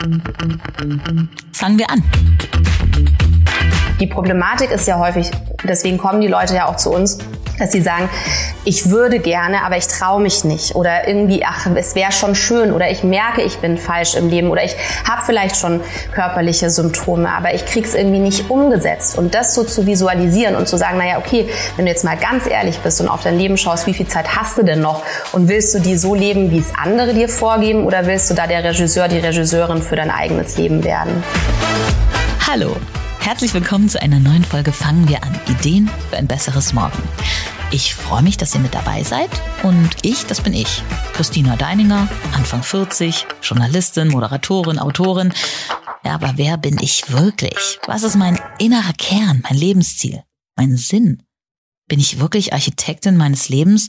Fangen wir an. Die Problematik ist ja häufig, deswegen kommen die Leute ja auch zu uns, dass sie sagen, ich würde gerne, aber ich traue mich nicht. Oder irgendwie, ach, es wäre schon schön. Oder ich merke, ich bin falsch im Leben. Oder ich habe vielleicht schon körperliche Symptome, aber ich kriege es irgendwie nicht umgesetzt. Und das so zu visualisieren und zu sagen, naja, okay, wenn du jetzt mal ganz ehrlich bist und auf dein Leben schaust, wie viel Zeit hast du denn noch? Und willst du die so leben, wie es andere dir vorgeben? Oder willst du da der Regisseur, die Regisseurin für dein eigenes Leben werden? Hallo. Herzlich willkommen zu einer neuen Folge Fangen wir an. Ideen für ein besseres Morgen. Ich freue mich, dass ihr mit dabei seid und ich, das bin ich, Christina Deininger, Anfang 40, Journalistin, Moderatorin, Autorin. Ja, aber wer bin ich wirklich? Was ist mein innerer Kern, mein Lebensziel, mein Sinn? Bin ich wirklich Architektin meines Lebens?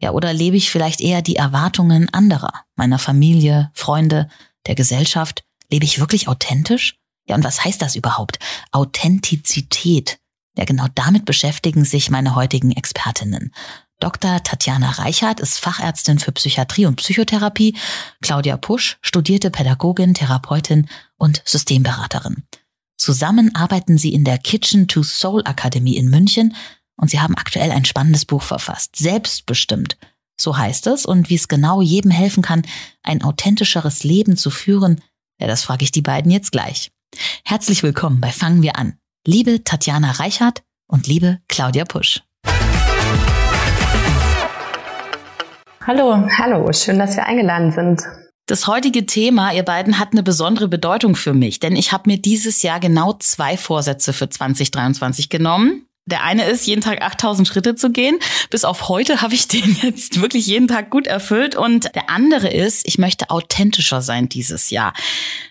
Ja, oder lebe ich vielleicht eher die Erwartungen anderer, meiner Familie, Freunde, der Gesellschaft? Lebe ich wirklich authentisch? Ja, und was heißt das überhaupt? Authentizität. Ja, genau damit beschäftigen sich meine heutigen Expertinnen. Dr. Tatjana Reichert ist Fachärztin für Psychiatrie und Psychotherapie. Claudia Pusch studierte Pädagogin, Therapeutin und Systemberaterin. Zusammen arbeiten sie in der Kitchen to Soul Akademie in München und sie haben aktuell ein spannendes Buch verfasst. Selbstbestimmt. So heißt es und wie es genau jedem helfen kann, ein authentischeres Leben zu führen, ja, das frage ich die beiden jetzt gleich. Herzlich willkommen bei Fangen wir an. Liebe Tatjana Reichert und liebe Claudia Pusch. Hallo, hallo, schön, dass wir eingeladen sind. Das heutige Thema, ihr beiden, hat eine besondere Bedeutung für mich, denn ich habe mir dieses Jahr genau zwei Vorsätze für 2023 genommen. Der eine ist, jeden Tag 8000 Schritte zu gehen. Bis auf heute habe ich den jetzt wirklich jeden Tag gut erfüllt. Und der andere ist, ich möchte authentischer sein dieses Jahr.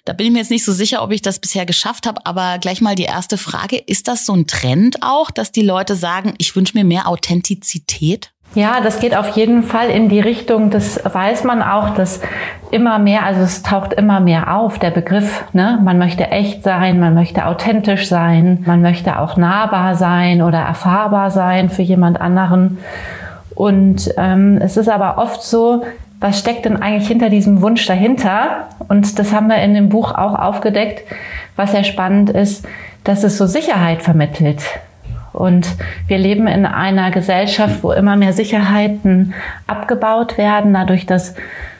Da bin ich mir jetzt nicht so sicher, ob ich das bisher geschafft habe. Aber gleich mal die erste Frage. Ist das so ein Trend auch, dass die Leute sagen, ich wünsche mir mehr Authentizität? Ja, das geht auf jeden Fall in die Richtung, das weiß man auch, dass immer mehr, also es taucht immer mehr auf, der Begriff, ne? Man möchte echt sein, man möchte authentisch sein, man möchte auch nahbar sein oder erfahrbar sein für jemand anderen. Und ähm, es ist aber oft so, was steckt denn eigentlich hinter diesem Wunsch dahinter? Und das haben wir in dem Buch auch aufgedeckt, was sehr spannend ist, dass es so Sicherheit vermittelt. Und wir leben in einer Gesellschaft, wo immer mehr Sicherheiten abgebaut werden, dadurch, dass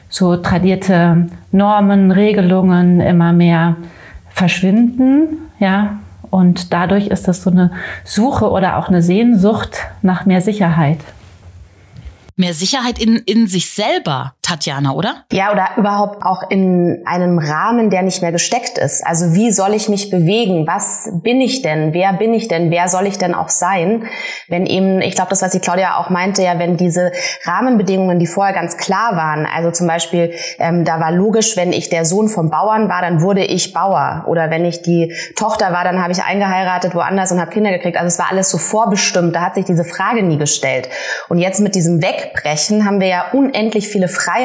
so tradierte Normen, Regelungen immer mehr verschwinden, ja. Und dadurch ist das so eine Suche oder auch eine Sehnsucht nach mehr Sicherheit mehr Sicherheit in, in sich selber, Tatjana, oder? Ja, oder überhaupt auch in einem Rahmen, der nicht mehr gesteckt ist. Also wie soll ich mich bewegen? Was bin ich denn? Wer bin ich denn? Wer soll ich denn auch sein? Wenn eben, ich glaube, das, was die Claudia auch meinte, ja, wenn diese Rahmenbedingungen, die vorher ganz klar waren, also zum Beispiel, ähm, da war logisch, wenn ich der Sohn vom Bauern war, dann wurde ich Bauer. Oder wenn ich die Tochter war, dann habe ich eingeheiratet woanders und habe Kinder gekriegt. Also es war alles so vorbestimmt. Da hat sich diese Frage nie gestellt. Und jetzt mit diesem Weg wegbrechen, haben wir ja unendlich viele Freiheiten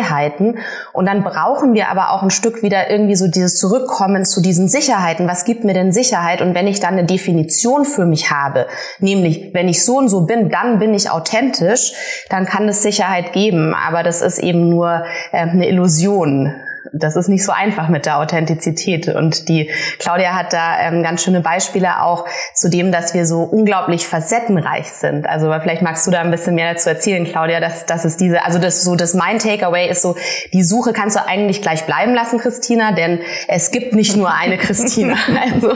und dann brauchen wir aber auch ein Stück wieder irgendwie so dieses Zurückkommen zu diesen Sicherheiten. Was gibt mir denn Sicherheit? Und wenn ich dann eine Definition für mich habe, nämlich wenn ich so und so bin, dann bin ich authentisch, dann kann es Sicherheit geben, aber das ist eben nur äh, eine Illusion das ist nicht so einfach mit der Authentizität. Und die Claudia hat da ähm, ganz schöne Beispiele auch zu dem, dass wir so unglaublich facettenreich sind. Also vielleicht magst du da ein bisschen mehr dazu erzählen, Claudia, dass, dass es diese, also das so das mein Takeaway ist so, die Suche kannst du eigentlich gleich bleiben lassen, Christina, denn es gibt nicht nur eine Christina. Also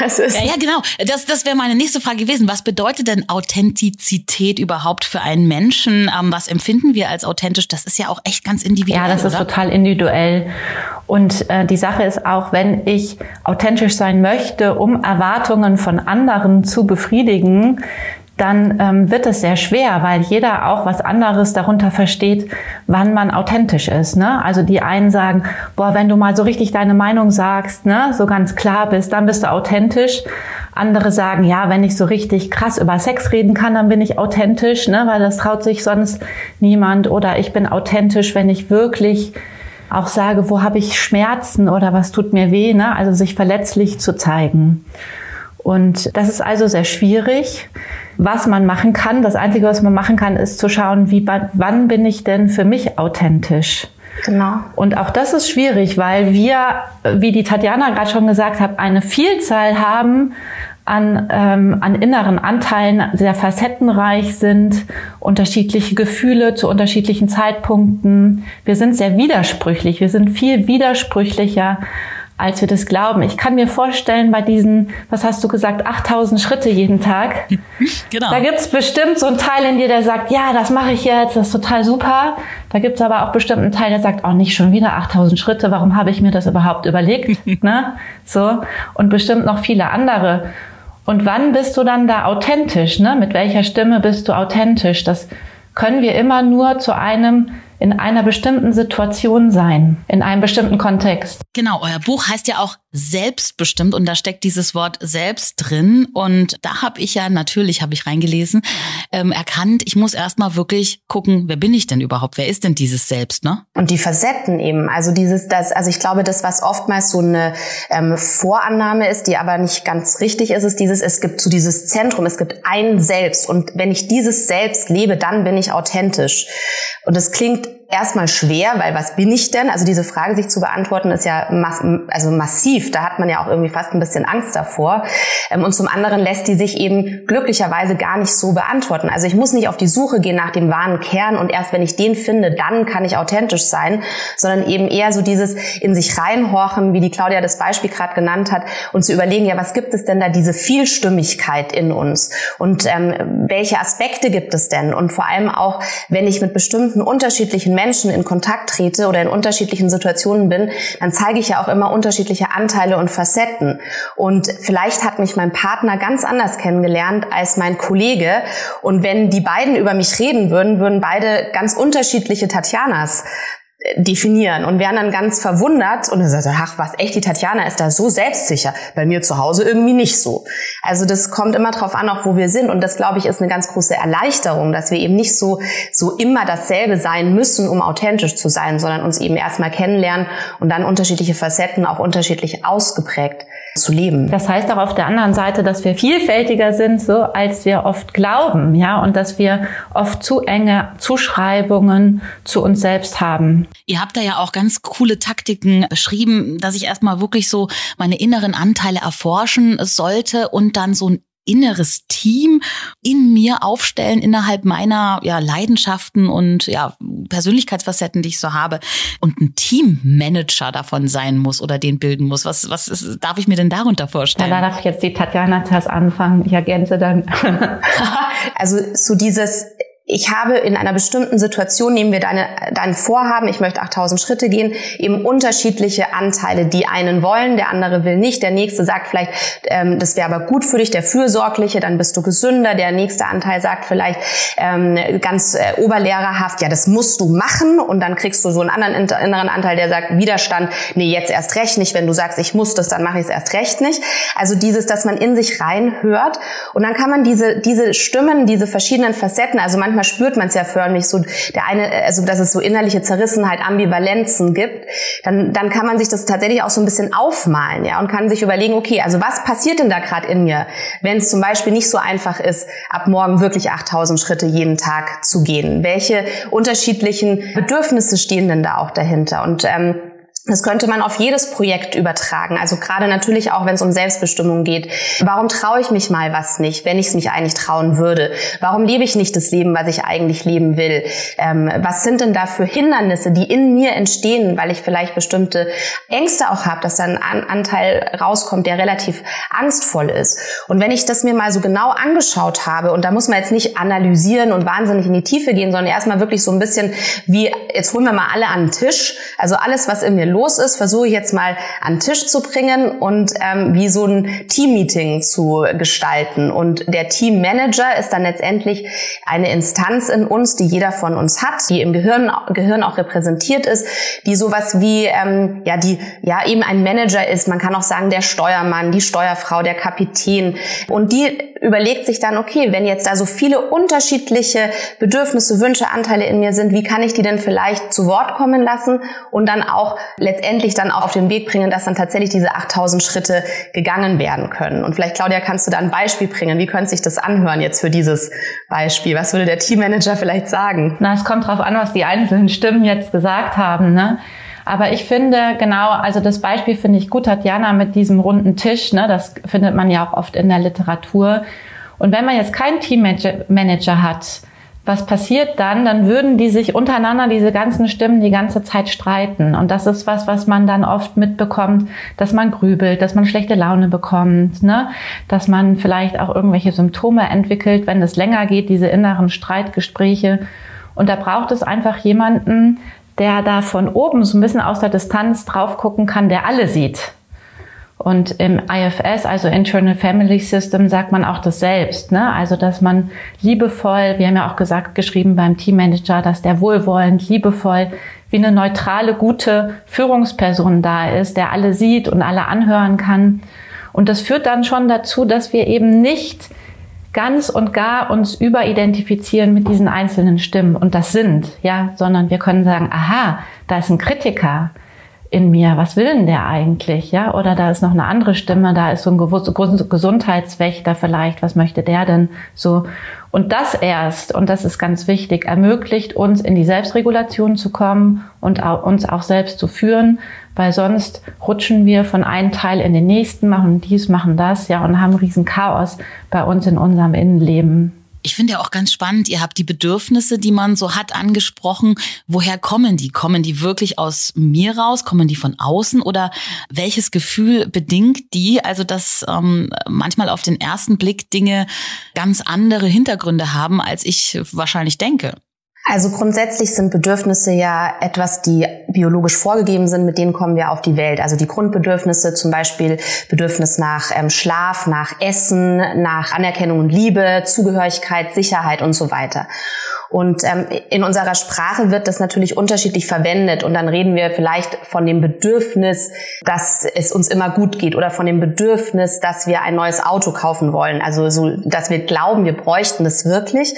das ist ja, ja, genau. Das, das wäre meine nächste Frage gewesen. Was bedeutet denn Authentizität überhaupt für einen Menschen? Ähm, was empfinden wir als authentisch? Das ist ja auch echt ganz individuell. Ja, das ist oder? total individuell. Und äh, die Sache ist auch, wenn ich authentisch sein möchte, um Erwartungen von anderen zu befriedigen, dann ähm, wird es sehr schwer, weil jeder auch was anderes darunter versteht, wann man authentisch ist. Ne? Also die einen sagen, boah, wenn du mal so richtig deine Meinung sagst, ne, so ganz klar bist, dann bist du authentisch. Andere sagen, ja, wenn ich so richtig krass über Sex reden kann, dann bin ich authentisch, ne, weil das traut sich sonst niemand. Oder ich bin authentisch, wenn ich wirklich auch sage, wo habe ich Schmerzen oder was tut mir weh, ne? also sich verletzlich zu zeigen. Und das ist also sehr schwierig. Was man machen kann, das Einzige, was man machen kann, ist zu schauen, wie, wann bin ich denn für mich authentisch? Genau. Und auch das ist schwierig, weil wir, wie die Tatjana gerade schon gesagt hat, eine Vielzahl haben an, ähm, an inneren Anteilen, sehr facettenreich sind, unterschiedliche Gefühle zu unterschiedlichen Zeitpunkten. Wir sind sehr widersprüchlich. Wir sind viel widersprüchlicher als wir das glauben. Ich kann mir vorstellen, bei diesen, was hast du gesagt, 8000 Schritte jeden Tag, genau. da gibt's bestimmt so einen Teil in dir, der sagt, ja, das mache ich jetzt, das ist total super. Da gibt's aber auch bestimmt einen Teil, der sagt, oh, nicht schon wieder 8000 Schritte, warum habe ich mir das überhaupt überlegt? ne? So. Und bestimmt noch viele andere. Und wann bist du dann da authentisch? Ne? Mit welcher Stimme bist du authentisch? Das können wir immer nur zu einem in einer bestimmten Situation sein, in einem bestimmten Kontext. Genau, euer Buch heißt ja auch selbstbestimmt und da steckt dieses Wort selbst drin und da habe ich ja natürlich, habe ich reingelesen, ähm, erkannt, ich muss erstmal wirklich gucken, wer bin ich denn überhaupt, wer ist denn dieses Selbst, ne? Und die Facetten eben, also dieses, das, also ich glaube, das, was oftmals so eine ähm, Vorannahme ist, die aber nicht ganz richtig ist, ist dieses, es gibt so dieses Zentrum, es gibt ein Selbst und wenn ich dieses Selbst lebe, dann bin ich authentisch. Und das klingt erstmal schwer, weil was bin ich denn? Also diese Frage sich zu beantworten ist ja mass also massiv. Da hat man ja auch irgendwie fast ein bisschen Angst davor. Ähm, und zum anderen lässt die sich eben glücklicherweise gar nicht so beantworten. Also ich muss nicht auf die Suche gehen nach dem wahren Kern und erst wenn ich den finde, dann kann ich authentisch sein, sondern eben eher so dieses in sich reinhorchen, wie die Claudia das Beispiel gerade genannt hat, und zu überlegen, ja, was gibt es denn da diese Vielstimmigkeit in uns? Und ähm, welche Aspekte gibt es denn? Und vor allem auch, wenn ich mit bestimmten unterschiedlichen Menschen in Kontakt trete oder in unterschiedlichen Situationen bin, dann zeige ich ja auch immer unterschiedliche Anteile und Facetten. Und vielleicht hat mich mein Partner ganz anders kennengelernt als mein Kollege. Und wenn die beiden über mich reden würden, würden beide ganz unterschiedliche Tatjanas definieren und wären dann ganz verwundert und dann sagt ach was, echt, die Tatjana ist da so selbstsicher. Bei mir zu Hause irgendwie nicht so. Also das kommt immer drauf an, auch wo wir sind und das, glaube ich, ist eine ganz große Erleichterung, dass wir eben nicht so, so immer dasselbe sein müssen, um authentisch zu sein, sondern uns eben erstmal kennenlernen und dann unterschiedliche Facetten auch unterschiedlich ausgeprägt zu leben. Das heißt auch auf der anderen Seite, dass wir vielfältiger sind, so als wir oft glauben, ja, und dass wir oft zu enge Zuschreibungen zu uns selbst haben. Ihr habt da ja auch ganz coole Taktiken beschrieben, dass ich erstmal wirklich so meine inneren Anteile erforschen sollte und dann so ein inneres Team in mir aufstellen innerhalb meiner ja, Leidenschaften und ja, Persönlichkeitsfacetten, die ich so habe und ein Teammanager davon sein muss oder den bilden muss. Was, was ist, darf ich mir denn darunter vorstellen? Ja, da darf jetzt die Tatjana das anfangen. Ich ergänze dann. also so dieses ich habe in einer bestimmten Situation, nehmen wir deine, dein Vorhaben, ich möchte 8000 Schritte gehen, eben unterschiedliche Anteile, die einen wollen, der andere will nicht, der nächste sagt vielleicht, ähm, das wäre aber gut für dich, der Fürsorgliche, dann bist du gesünder, der nächste Anteil sagt vielleicht ähm, ganz äh, oberlehrerhaft, ja, das musst du machen. Und dann kriegst du so einen anderen inneren Anteil, der sagt, Widerstand, nee, jetzt erst recht nicht, wenn du sagst, ich muss das, dann mache ich es erst recht nicht. Also dieses, dass man in sich reinhört. Und dann kann man diese, diese Stimmen, diese verschiedenen Facetten, also manchmal manchmal spürt man es ja förmlich so, der eine, also dass es so innerliche Zerrissenheit, Ambivalenzen gibt, dann, dann kann man sich das tatsächlich auch so ein bisschen aufmalen, ja, und kann sich überlegen, okay, also was passiert denn da gerade in mir, wenn es zum Beispiel nicht so einfach ist, ab morgen wirklich 8000 Schritte jeden Tag zu gehen? Welche unterschiedlichen Bedürfnisse stehen denn da auch dahinter? Und ähm, das könnte man auf jedes Projekt übertragen. Also gerade natürlich auch, wenn es um Selbstbestimmung geht. Warum traue ich mich mal was nicht, wenn ich es mich eigentlich trauen würde? Warum lebe ich nicht das Leben, was ich eigentlich leben will? Ähm, was sind denn da für Hindernisse, die in mir entstehen, weil ich vielleicht bestimmte Ängste auch habe, dass da ein Anteil rauskommt, der relativ angstvoll ist? Und wenn ich das mir mal so genau angeschaut habe, und da muss man jetzt nicht analysieren und wahnsinnig in die Tiefe gehen, sondern erstmal wirklich so ein bisschen wie, jetzt holen wir mal alle an den Tisch. Also alles, was in mir los ist, versuche ich jetzt mal an den Tisch zu bringen und ähm, wie so ein Teammeeting zu gestalten. Und der Teammanager ist dann letztendlich eine Instanz in uns, die jeder von uns hat, die im Gehirn, Gehirn auch repräsentiert ist, die sowas wie, ähm, ja, die ja eben ein Manager ist. Man kann auch sagen, der Steuermann, die Steuerfrau, der Kapitän. Und die überlegt sich dann, okay, wenn jetzt da so viele unterschiedliche Bedürfnisse, Wünsche, Anteile in mir sind, wie kann ich die denn vielleicht zu Wort kommen lassen und dann auch letztendlich dann auch auf den Weg bringen, dass dann tatsächlich diese 8000 Schritte gegangen werden können. Und vielleicht, Claudia, kannst du da ein Beispiel bringen. Wie könnte sich das anhören jetzt für dieses Beispiel? Was würde der Teammanager vielleicht sagen? Na, es kommt drauf an, was die einzelnen Stimmen jetzt gesagt haben, ne? Aber ich finde genau, also das Beispiel finde ich gut, Tatjana, mit diesem runden Tisch, ne, das findet man ja auch oft in der Literatur. Und wenn man jetzt keinen Teammanager hat, was passiert dann? Dann würden die sich untereinander, diese ganzen Stimmen, die ganze Zeit streiten. Und das ist was, was man dann oft mitbekommt, dass man grübelt, dass man schlechte Laune bekommt, ne? dass man vielleicht auch irgendwelche Symptome entwickelt, wenn es länger geht, diese inneren Streitgespräche. Und da braucht es einfach jemanden, der da von oben so ein bisschen aus der Distanz drauf gucken kann, der alle sieht. Und im IFS, also Internal Family System, sagt man auch das selbst. Ne? Also, dass man liebevoll, wir haben ja auch gesagt, geschrieben beim Teammanager, dass der wohlwollend, liebevoll, wie eine neutrale, gute Führungsperson da ist, der alle sieht und alle anhören kann. Und das führt dann schon dazu, dass wir eben nicht ganz und gar uns überidentifizieren mit diesen einzelnen Stimmen. Und das sind, ja, sondern wir können sagen, aha, da ist ein Kritiker in mir, was will denn der eigentlich, ja, oder da ist noch eine andere Stimme, da ist so ein Gesundheitswächter vielleicht, was möchte der denn so? Und das erst, und das ist ganz wichtig, ermöglicht uns in die Selbstregulation zu kommen und uns auch selbst zu führen, weil sonst rutschen wir von einem Teil in den nächsten, machen dies, machen das, ja, und haben riesen Chaos bei uns in unserem Innenleben. Ich finde ja auch ganz spannend, ihr habt die Bedürfnisse, die man so hat, angesprochen. Woher kommen die? Kommen die wirklich aus mir raus? Kommen die von außen? Oder welches Gefühl bedingt die? Also, dass ähm, manchmal auf den ersten Blick Dinge ganz andere Hintergründe haben, als ich wahrscheinlich denke. Also grundsätzlich sind Bedürfnisse ja etwas, die biologisch vorgegeben sind, mit denen kommen wir auf die Welt. Also die Grundbedürfnisse, zum Beispiel Bedürfnis nach ähm, Schlaf, nach Essen, nach Anerkennung und Liebe, Zugehörigkeit, Sicherheit und so weiter. Und ähm, in unserer Sprache wird das natürlich unterschiedlich verwendet und dann reden wir vielleicht von dem Bedürfnis, dass es uns immer gut geht oder von dem Bedürfnis, dass wir ein neues Auto kaufen wollen. Also so, dass wir glauben, wir bräuchten das wirklich.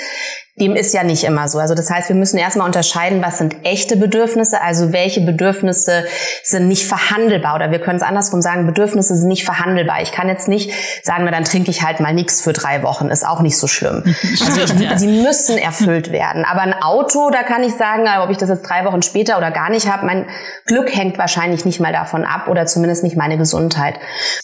Dem ist ja nicht immer so. Also das heißt, wir müssen erstmal unterscheiden, was sind echte Bedürfnisse, also welche Bedürfnisse sind nicht verhandelbar oder wir können es andersrum sagen, Bedürfnisse sind nicht verhandelbar. Ich kann jetzt nicht sagen, na dann trinke ich halt mal nichts für drei Wochen, ist auch nicht so schlimm. Also ich, sie müssen erfüllt werden. Aber ein Auto, da kann ich sagen, ob ich das jetzt drei Wochen später oder gar nicht habe, mein Glück hängt wahrscheinlich nicht mal davon ab oder zumindest nicht meine Gesundheit.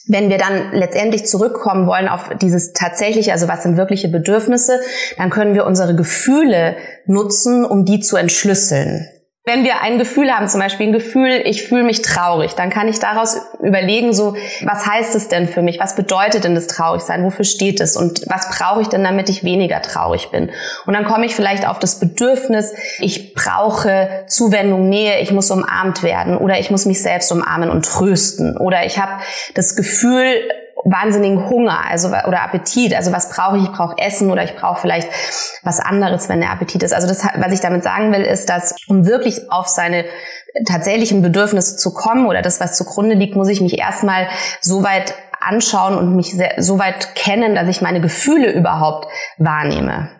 Wenn wir dann letztendlich zurückkommen wollen auf dieses tatsächliche, also was sind wirkliche Bedürfnisse, dann können wir unsere Gefühle nutzen, um die zu entschlüsseln. Wenn wir ein Gefühl haben, zum Beispiel ein Gefühl, ich fühle mich traurig, dann kann ich daraus überlegen, so, was heißt es denn für mich? Was bedeutet denn das Traurigsein? Wofür steht es? Und was brauche ich denn, damit ich weniger traurig bin? Und dann komme ich vielleicht auf das Bedürfnis, ich brauche Zuwendung, Nähe, ich muss umarmt werden oder ich muss mich selbst umarmen und trösten oder ich habe das Gefühl, wahnsinnigen Hunger, also oder Appetit. Also was brauche ich? Ich brauche Essen oder ich brauche vielleicht was anderes, wenn der Appetit ist. Also das, was ich damit sagen will, ist, dass um wirklich auf seine tatsächlichen Bedürfnisse zu kommen oder das, was zugrunde liegt, muss ich mich erstmal so weit anschauen und mich sehr, so weit kennen, dass ich meine Gefühle überhaupt wahrnehme.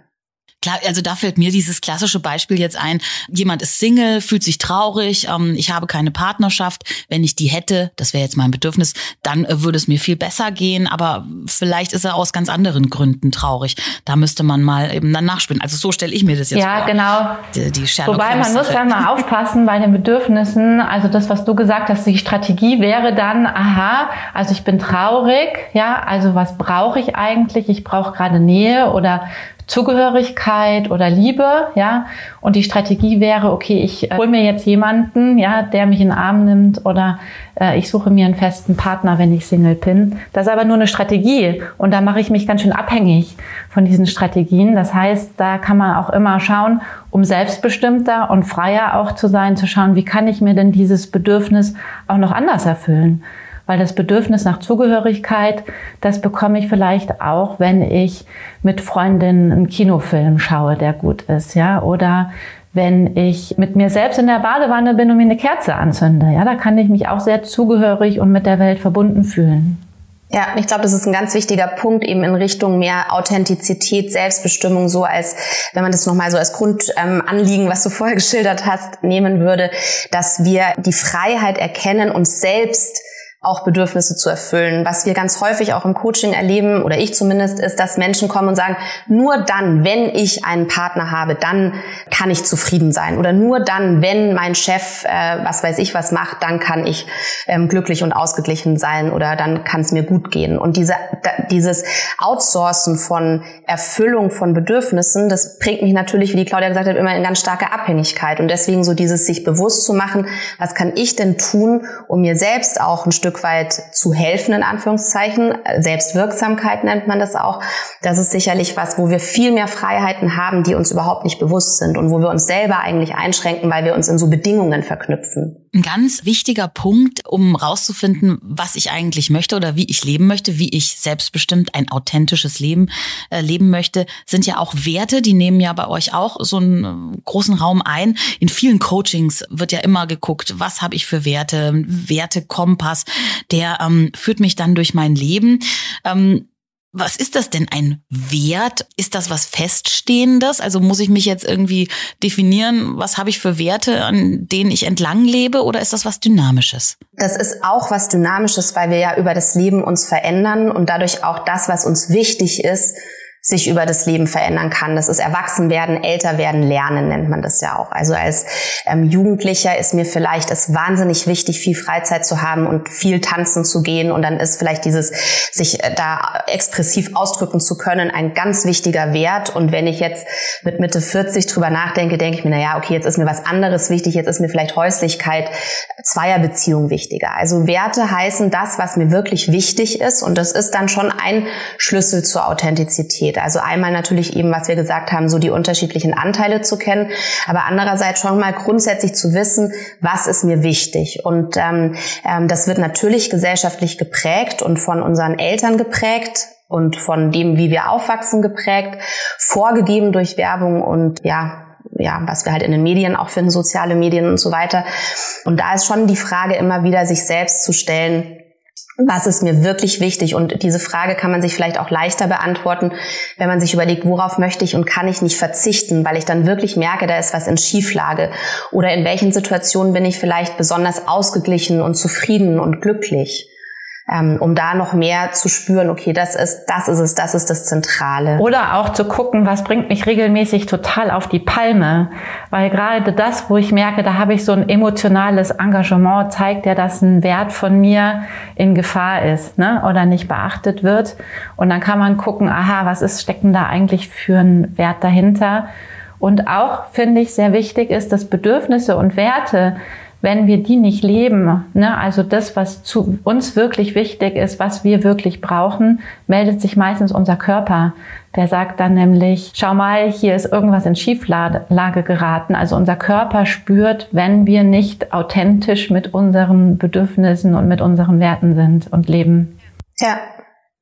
Klar, also da fällt mir dieses klassische Beispiel jetzt ein. Jemand ist Single, fühlt sich traurig, ähm, ich habe keine Partnerschaft. Wenn ich die hätte, das wäre jetzt mein Bedürfnis, dann äh, würde es mir viel besser gehen. Aber vielleicht ist er aus ganz anderen Gründen traurig. Da müsste man mal eben dann nachspielen. Also so stelle ich mir das jetzt ja, vor. Ja, genau. Die, die Wobei man muss dann mal aufpassen bei den Bedürfnissen. Also das, was du gesagt hast, die Strategie wäre dann, aha, also ich bin traurig, ja, also was brauche ich eigentlich? Ich brauche gerade Nähe oder Zugehörigkeit oder Liebe, ja. Und die Strategie wäre, okay, ich äh, hole mir jetzt jemanden, ja, der mich in den Arm nimmt oder äh, ich suche mir einen festen Partner, wenn ich Single bin. Das ist aber nur eine Strategie und da mache ich mich ganz schön abhängig von diesen Strategien. Das heißt, da kann man auch immer schauen, um selbstbestimmter und freier auch zu sein, zu schauen, wie kann ich mir denn dieses Bedürfnis auch noch anders erfüllen? Weil das Bedürfnis nach Zugehörigkeit, das bekomme ich vielleicht auch, wenn ich mit Freundinnen einen Kinofilm schaue, der gut ist, ja, oder wenn ich mit mir selbst in der Badewanne bin und mir eine Kerze anzünde, ja, da kann ich mich auch sehr zugehörig und mit der Welt verbunden fühlen. Ja, ich glaube, das ist ein ganz wichtiger Punkt eben in Richtung mehr Authentizität, Selbstbestimmung, so als, wenn man das nochmal so als Grundanliegen, ähm, was du vorher geschildert hast, nehmen würde, dass wir die Freiheit erkennen, uns selbst auch Bedürfnisse zu erfüllen. Was wir ganz häufig auch im Coaching erleben, oder ich zumindest, ist, dass Menschen kommen und sagen, nur dann, wenn ich einen Partner habe, dann kann ich zufrieden sein. Oder nur dann, wenn mein Chef, äh, was weiß ich was macht, dann kann ich ähm, glücklich und ausgeglichen sein oder dann kann es mir gut gehen. Und diese, dieses Outsourcen von Erfüllung von Bedürfnissen, das bringt mich natürlich, wie die Claudia gesagt hat, immer in ganz starke Abhängigkeit. Und deswegen so dieses sich bewusst zu machen, was kann ich denn tun, um mir selbst auch ein Stück Stück weit zu helfen, in Anführungszeichen. Selbstwirksamkeit nennt man das auch. Das ist sicherlich was, wo wir viel mehr Freiheiten haben, die uns überhaupt nicht bewusst sind und wo wir uns selber eigentlich einschränken, weil wir uns in so Bedingungen verknüpfen. Ein ganz wichtiger Punkt, um rauszufinden, was ich eigentlich möchte oder wie ich leben möchte, wie ich selbstbestimmt ein authentisches Leben äh, leben möchte, sind ja auch Werte. Die nehmen ja bei euch auch so einen großen Raum ein. In vielen Coachings wird ja immer geguckt, was habe ich für Werte, Wertekompass, der ähm, führt mich dann durch mein Leben. Ähm, was ist das denn ein Wert? Ist das was Feststehendes? Also muss ich mich jetzt irgendwie definieren, was habe ich für Werte, an denen ich entlang lebe, oder ist das was Dynamisches? Das ist auch was Dynamisches, weil wir ja über das Leben uns verändern und dadurch auch das, was uns wichtig ist, sich über das Leben verändern kann. Das ist Erwachsenwerden, älter werden, lernen nennt man das ja auch. Also als ähm, Jugendlicher ist mir vielleicht es wahnsinnig wichtig, viel Freizeit zu haben und viel tanzen zu gehen. Und dann ist vielleicht dieses, sich äh, da expressiv ausdrücken zu können, ein ganz wichtiger Wert. Und wenn ich jetzt mit Mitte 40 drüber nachdenke, denke ich mir, na ja, okay, jetzt ist mir was anderes wichtig. Jetzt ist mir vielleicht Häuslichkeit, Zweierbeziehung wichtiger. Also Werte heißen das, was mir wirklich wichtig ist. Und das ist dann schon ein Schlüssel zur Authentizität geht. Also einmal natürlich eben, was wir gesagt haben, so die unterschiedlichen Anteile zu kennen, aber andererseits schon mal grundsätzlich zu wissen, was ist mir wichtig. Und ähm, ähm, das wird natürlich gesellschaftlich geprägt und von unseren Eltern geprägt und von dem, wie wir aufwachsen, geprägt, vorgegeben durch Werbung und ja, ja, was wir halt in den Medien auch finden, soziale Medien und so weiter. Und da ist schon die Frage immer wieder, sich selbst zu stellen, was ist mir wirklich wichtig? Und diese Frage kann man sich vielleicht auch leichter beantworten, wenn man sich überlegt, worauf möchte ich und kann ich nicht verzichten, weil ich dann wirklich merke, da ist was in Schieflage. Oder in welchen Situationen bin ich vielleicht besonders ausgeglichen und zufrieden und glücklich ähm, um da noch mehr zu spüren, okay, das ist, das ist es, das ist das Zentrale. Oder auch zu gucken, was bringt mich regelmäßig total auf die Palme. Weil gerade das, wo ich merke, da habe ich so ein emotionales Engagement, zeigt ja, dass ein Wert von mir in Gefahr ist, ne? Oder nicht beachtet wird. Und dann kann man gucken, aha, was ist, stecken da eigentlich für ein Wert dahinter? Und auch, finde ich, sehr wichtig ist, dass Bedürfnisse und Werte wenn wir die nicht leben, ne, also das, was zu uns wirklich wichtig ist, was wir wirklich brauchen, meldet sich meistens unser Körper. Der sagt dann nämlich, schau mal, hier ist irgendwas in Schieflage geraten. Also unser Körper spürt, wenn wir nicht authentisch mit unseren Bedürfnissen und mit unseren Werten sind und leben. Ja,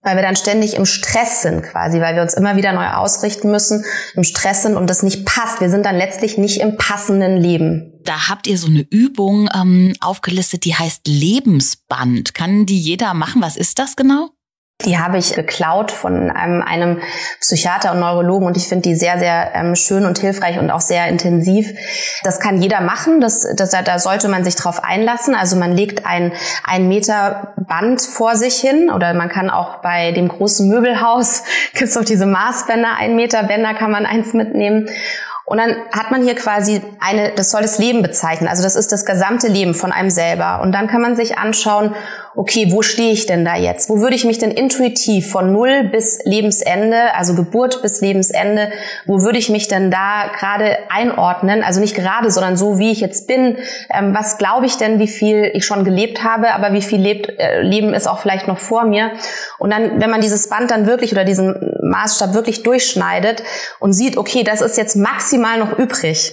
weil wir dann ständig im Stress sind quasi, weil wir uns immer wieder neu ausrichten müssen, im Stress sind und das nicht passt. Wir sind dann letztlich nicht im passenden Leben. Da habt ihr so eine Übung ähm, aufgelistet, die heißt Lebensband. Kann die jeder machen? Was ist das genau? Die habe ich geklaut von einem, einem Psychiater und Neurologen und ich finde die sehr, sehr ähm, schön und hilfreich und auch sehr intensiv. Das kann jeder machen, das, das, da sollte man sich drauf einlassen. Also man legt ein, ein Meter Band vor sich hin oder man kann auch bei dem großen Möbelhaus, gibt es auch diese Maßbänder, ein Meter Bänder kann man eins mitnehmen und dann hat man hier quasi eine, das soll das Leben bezeichnen. Also das ist das gesamte Leben von einem selber. Und dann kann man sich anschauen, okay, wo stehe ich denn da jetzt? Wo würde ich mich denn intuitiv von Null bis Lebensende, also Geburt bis Lebensende, wo würde ich mich denn da gerade einordnen? Also nicht gerade, sondern so, wie ich jetzt bin. Ähm, was glaube ich denn, wie viel ich schon gelebt habe, aber wie viel lebt, äh, Leben ist auch vielleicht noch vor mir? Und dann, wenn man dieses Band dann wirklich oder diesen Maßstab wirklich durchschneidet und sieht, okay, das ist jetzt maximal noch übrig,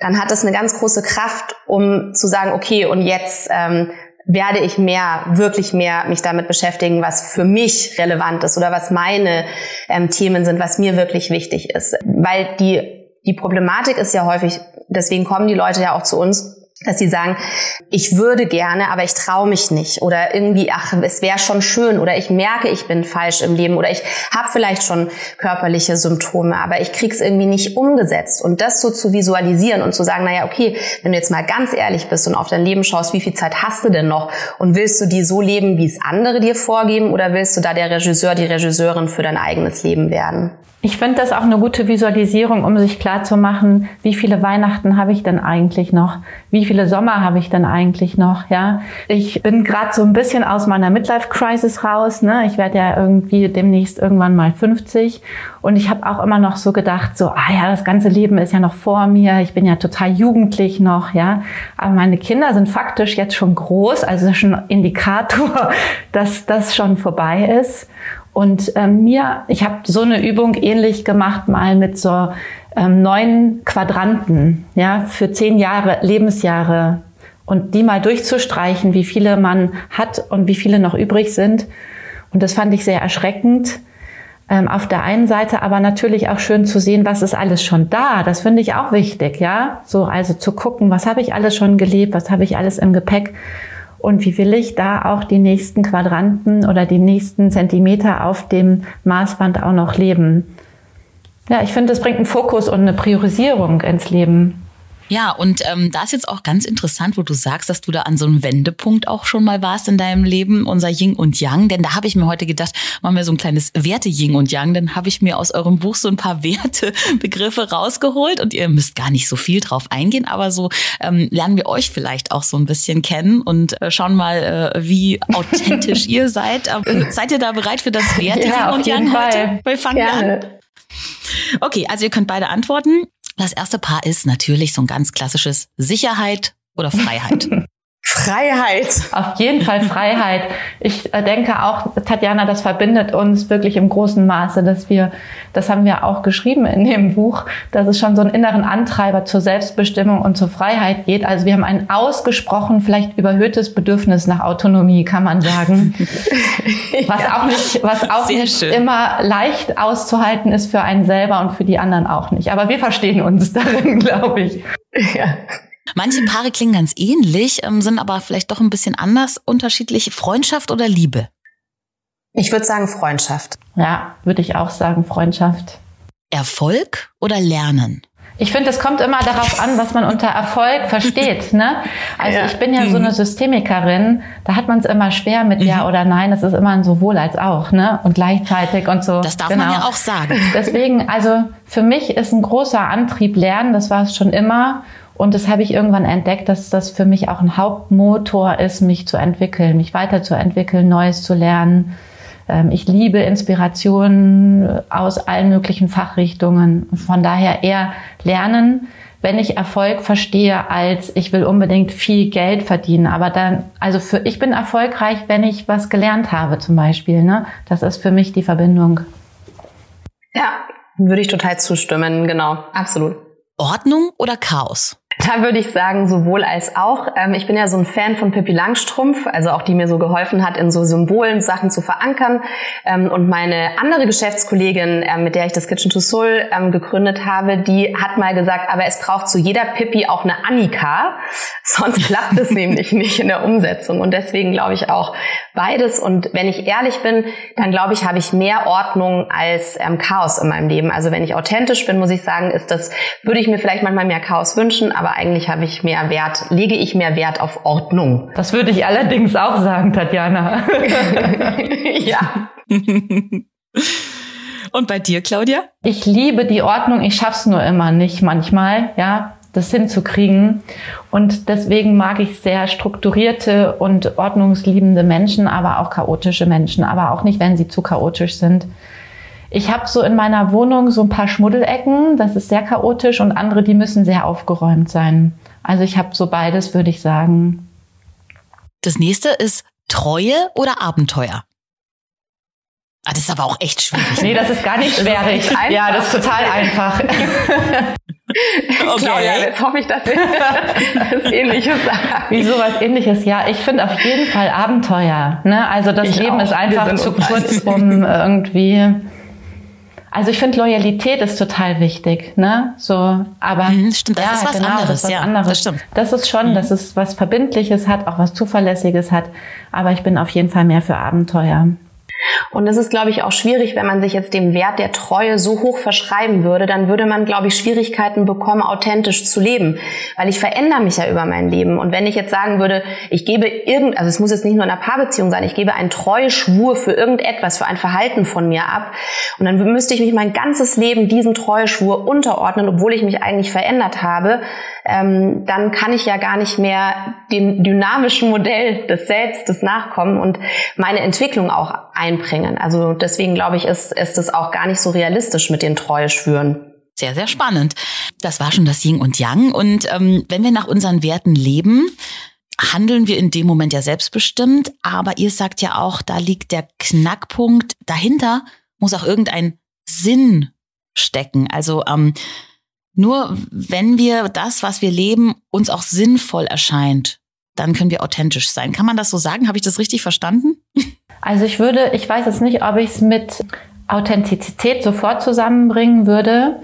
dann hat das eine ganz große Kraft, um zu sagen, okay, und jetzt ähm, werde ich mehr, wirklich mehr mich damit beschäftigen, was für mich relevant ist oder was meine ähm, Themen sind, was mir wirklich wichtig ist. Weil die, die Problematik ist ja häufig, deswegen kommen die Leute ja auch zu uns, dass sie sagen, ich würde gerne, aber ich traue mich nicht. Oder irgendwie, ach, es wäre schon schön. Oder ich merke, ich bin falsch im Leben. Oder ich habe vielleicht schon körperliche Symptome, aber ich krieg's irgendwie nicht umgesetzt. Und das so zu visualisieren und zu sagen, naja, okay, wenn du jetzt mal ganz ehrlich bist und auf dein Leben schaust, wie viel Zeit hast du denn noch? Und willst du die so leben, wie es andere dir vorgeben? Oder willst du da der Regisseur, die Regisseurin für dein eigenes Leben werden? Ich finde das auch eine gute Visualisierung, um sich klar zu machen, wie viele Weihnachten habe ich denn eigentlich noch? Wie viele Sommer habe ich denn eigentlich noch? Ja, ich bin gerade so ein bisschen aus meiner Midlife Crisis raus. Ne? Ich werde ja irgendwie demnächst irgendwann mal 50 und ich habe auch immer noch so gedacht, so, ah ja, das ganze Leben ist ja noch vor mir. Ich bin ja total jugendlich noch, ja. Aber meine Kinder sind faktisch jetzt schon groß, also schon Indikator, dass das schon vorbei ist. Und ähm, mir, ich habe so eine Übung ähnlich gemacht, mal mit so ähm, neun Quadranten, ja, für zehn Jahre, Lebensjahre und die mal durchzustreichen, wie viele man hat und wie viele noch übrig sind. Und das fand ich sehr erschreckend. Ähm, auf der einen Seite aber natürlich auch schön zu sehen, was ist alles schon da. Das finde ich auch wichtig, ja. So, also zu gucken, was habe ich alles schon gelebt, was habe ich alles im Gepäck und wie will ich da auch die nächsten Quadranten oder die nächsten Zentimeter auf dem Maßband auch noch leben. Ja, ich finde, es bringt einen Fokus und eine Priorisierung ins Leben. Ja, und ähm, da ist jetzt auch ganz interessant, wo du sagst, dass du da an so einem Wendepunkt auch schon mal warst in deinem Leben, unser Yin und Yang. Denn da habe ich mir heute gedacht, machen wir so ein kleines Werte-Yin und Yang. Dann habe ich mir aus eurem Buch so ein paar Wertebegriffe rausgeholt und ihr müsst gar nicht so viel drauf eingehen, aber so ähm, lernen wir euch vielleicht auch so ein bisschen kennen und äh, schauen mal, äh, wie authentisch ihr seid. Äh, seid ihr da bereit für das Werte-Yin ja, und Yang heute? Wir fangen Gerne. an. Okay, also ihr könnt beide antworten. Das erste Paar ist natürlich so ein ganz klassisches Sicherheit oder Freiheit. Freiheit. Auf jeden Fall Freiheit. Ich äh, denke auch, Tatjana, das verbindet uns wirklich im großen Maße, dass wir, das haben wir auch geschrieben in dem Buch, dass es schon so einen inneren Antreiber zur Selbstbestimmung und zur Freiheit geht. Also wir haben ein ausgesprochen, vielleicht überhöhtes Bedürfnis nach Autonomie, kann man sagen. Was ja. auch nicht, was auch nicht immer leicht auszuhalten ist für einen selber und für die anderen auch nicht. Aber wir verstehen uns darin, glaube ich. Ja. Manche Paare klingen ganz ähnlich, ähm, sind aber vielleicht doch ein bisschen anders unterschiedlich. Freundschaft oder Liebe? Ich würde sagen Freundschaft. Ja, würde ich auch sagen Freundschaft. Erfolg oder Lernen? Ich finde, es kommt immer darauf an, was man unter Erfolg versteht. Ne? Also ja. ich bin ja so eine mhm. Systemikerin, da hat man es immer schwer mit Ja mhm. oder Nein. Es ist immer ein sowohl als auch, ne? Und gleichzeitig und so. Das darf genau. man ja auch sagen. Deswegen, also für mich ist ein großer Antrieb Lernen, das war es schon immer. Und das habe ich irgendwann entdeckt, dass das für mich auch ein Hauptmotor ist, mich zu entwickeln, mich weiterzuentwickeln, Neues zu lernen. Ähm, ich liebe Inspirationen aus allen möglichen Fachrichtungen. Von daher eher lernen, wenn ich Erfolg verstehe, als ich will unbedingt viel Geld verdienen. Aber dann, also für, ich bin erfolgreich, wenn ich was gelernt habe, zum Beispiel. Ne? Das ist für mich die Verbindung. Ja, würde ich total zustimmen, genau, absolut. Ordnung oder Chaos? Da würde ich sagen, sowohl als auch. Ähm, ich bin ja so ein Fan von Pippi Langstrumpf, also auch die mir so geholfen hat, in so Symbolen Sachen zu verankern. Ähm, und meine andere Geschäftskollegin, ähm, mit der ich das Kitchen to Soul gegründet habe, die hat mal gesagt, aber es braucht zu jeder Pippi auch eine Annika, sonst klappt es nämlich nicht in der Umsetzung. Und deswegen glaube ich auch beides. Und wenn ich ehrlich bin, dann glaube ich, habe ich mehr Ordnung als Chaos in meinem Leben. Also wenn ich authentisch bin, muss ich sagen, ist das, würde ich mir vielleicht manchmal mehr Chaos wünschen, aber eigentlich habe ich mehr Wert, lege ich mehr Wert auf Ordnung. Das würde ich allerdings auch sagen, Tatjana. ja. Und bei dir, Claudia? Ich liebe die Ordnung. Ich schaff's nur immer nicht manchmal, ja, das hinzukriegen. Und deswegen mag ich sehr strukturierte und ordnungsliebende Menschen, aber auch chaotische Menschen, aber auch nicht, wenn sie zu chaotisch sind. Ich habe so in meiner Wohnung so ein paar Schmuddelecken, das ist sehr chaotisch und andere, die müssen sehr aufgeräumt sein. Also ich habe so beides, würde ich sagen. Das nächste ist Treue oder Abenteuer? Ah, das ist aber auch echt schwierig. Nee, das ist gar nicht schwierig. ja, das ist total einfach. Okay. Claudia, jetzt hoffe ich, dass wir das Ähnliches sagen. Wieso was Ähnliches? Ja, ich finde auf jeden Fall Abenteuer. Ne? Also das ich Leben auch. ist einfach zu kurz, um irgendwie Also ich finde Loyalität ist total wichtig, ne? So, aber mhm, stimmt, das ja, ist was genau, anderes, das ist was ja, anderes. Das stimmt. Das ist schon, mhm. dass es was Verbindliches hat, auch was Zuverlässiges hat. Aber ich bin auf jeden Fall mehr für Abenteuer. Und es ist, glaube ich, auch schwierig, wenn man sich jetzt dem Wert der Treue so hoch verschreiben würde, dann würde man, glaube ich, Schwierigkeiten bekommen, authentisch zu leben. Weil ich verändere mich ja über mein Leben. Und wenn ich jetzt sagen würde, ich gebe irgend, also es muss jetzt nicht nur in einer Paarbeziehung sein, ich gebe einen Treueschwur für irgendetwas, für ein Verhalten von mir ab. Und dann müsste ich mich mein ganzes Leben diesem Treueschwur unterordnen, obwohl ich mich eigentlich verändert habe, ähm, dann kann ich ja gar nicht mehr dem dynamischen Modell des Selbst, des Nachkommen und meine Entwicklung auch einbringen. Also deswegen glaube ich, ist, ist es auch gar nicht so realistisch mit den Treueschwüren. Sehr, sehr spannend. Das war schon das Yin und Yang. Und ähm, wenn wir nach unseren Werten leben, handeln wir in dem Moment ja selbstbestimmt. Aber ihr sagt ja auch, da liegt der Knackpunkt. Dahinter muss auch irgendein Sinn stecken. Also ähm, nur wenn wir das, was wir leben, uns auch sinnvoll erscheint, dann können wir authentisch sein. Kann man das so sagen? Habe ich das richtig verstanden? Also ich würde, ich weiß jetzt nicht, ob ich es mit Authentizität sofort zusammenbringen würde,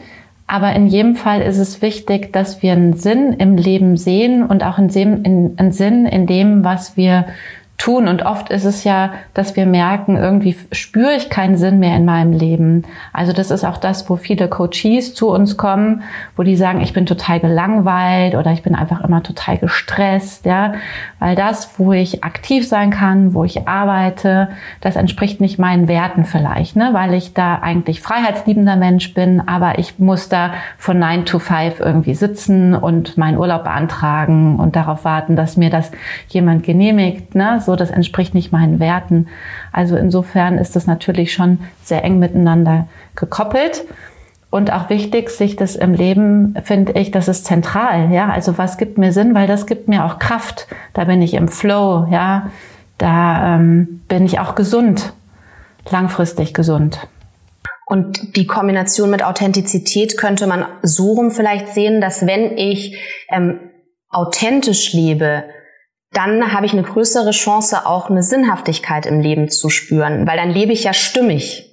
aber in jedem Fall ist es wichtig, dass wir einen Sinn im Leben sehen und auch einen Sinn, in dem, was wir tun. Und oft ist es ja, dass wir merken, irgendwie spüre ich keinen Sinn mehr in meinem Leben. Also das ist auch das, wo viele Coaches zu uns kommen, wo die sagen, ich bin total gelangweilt oder ich bin einfach immer total gestresst, ja. Weil das, wo ich aktiv sein kann, wo ich arbeite, das entspricht nicht meinen Werten vielleicht, ne? Weil ich da eigentlich freiheitsliebender Mensch bin, aber ich muss da von 9 to 5 irgendwie sitzen und meinen Urlaub beantragen und darauf warten, dass mir das jemand genehmigt, ne? So, das entspricht nicht meinen Werten. Also insofern ist das natürlich schon sehr eng miteinander gekoppelt. Und auch wichtig, sich das im Leben, finde ich, das ist zentral, ja. Also was gibt mir Sinn, weil das gibt mir auch Kraft. Da bin ich im Flow, ja. Da ähm, bin ich auch gesund, langfristig gesund. Und die Kombination mit Authentizität könnte man so rum vielleicht sehen, dass wenn ich ähm, authentisch lebe, dann habe ich eine größere Chance, auch eine Sinnhaftigkeit im Leben zu spüren, weil dann lebe ich ja stimmig.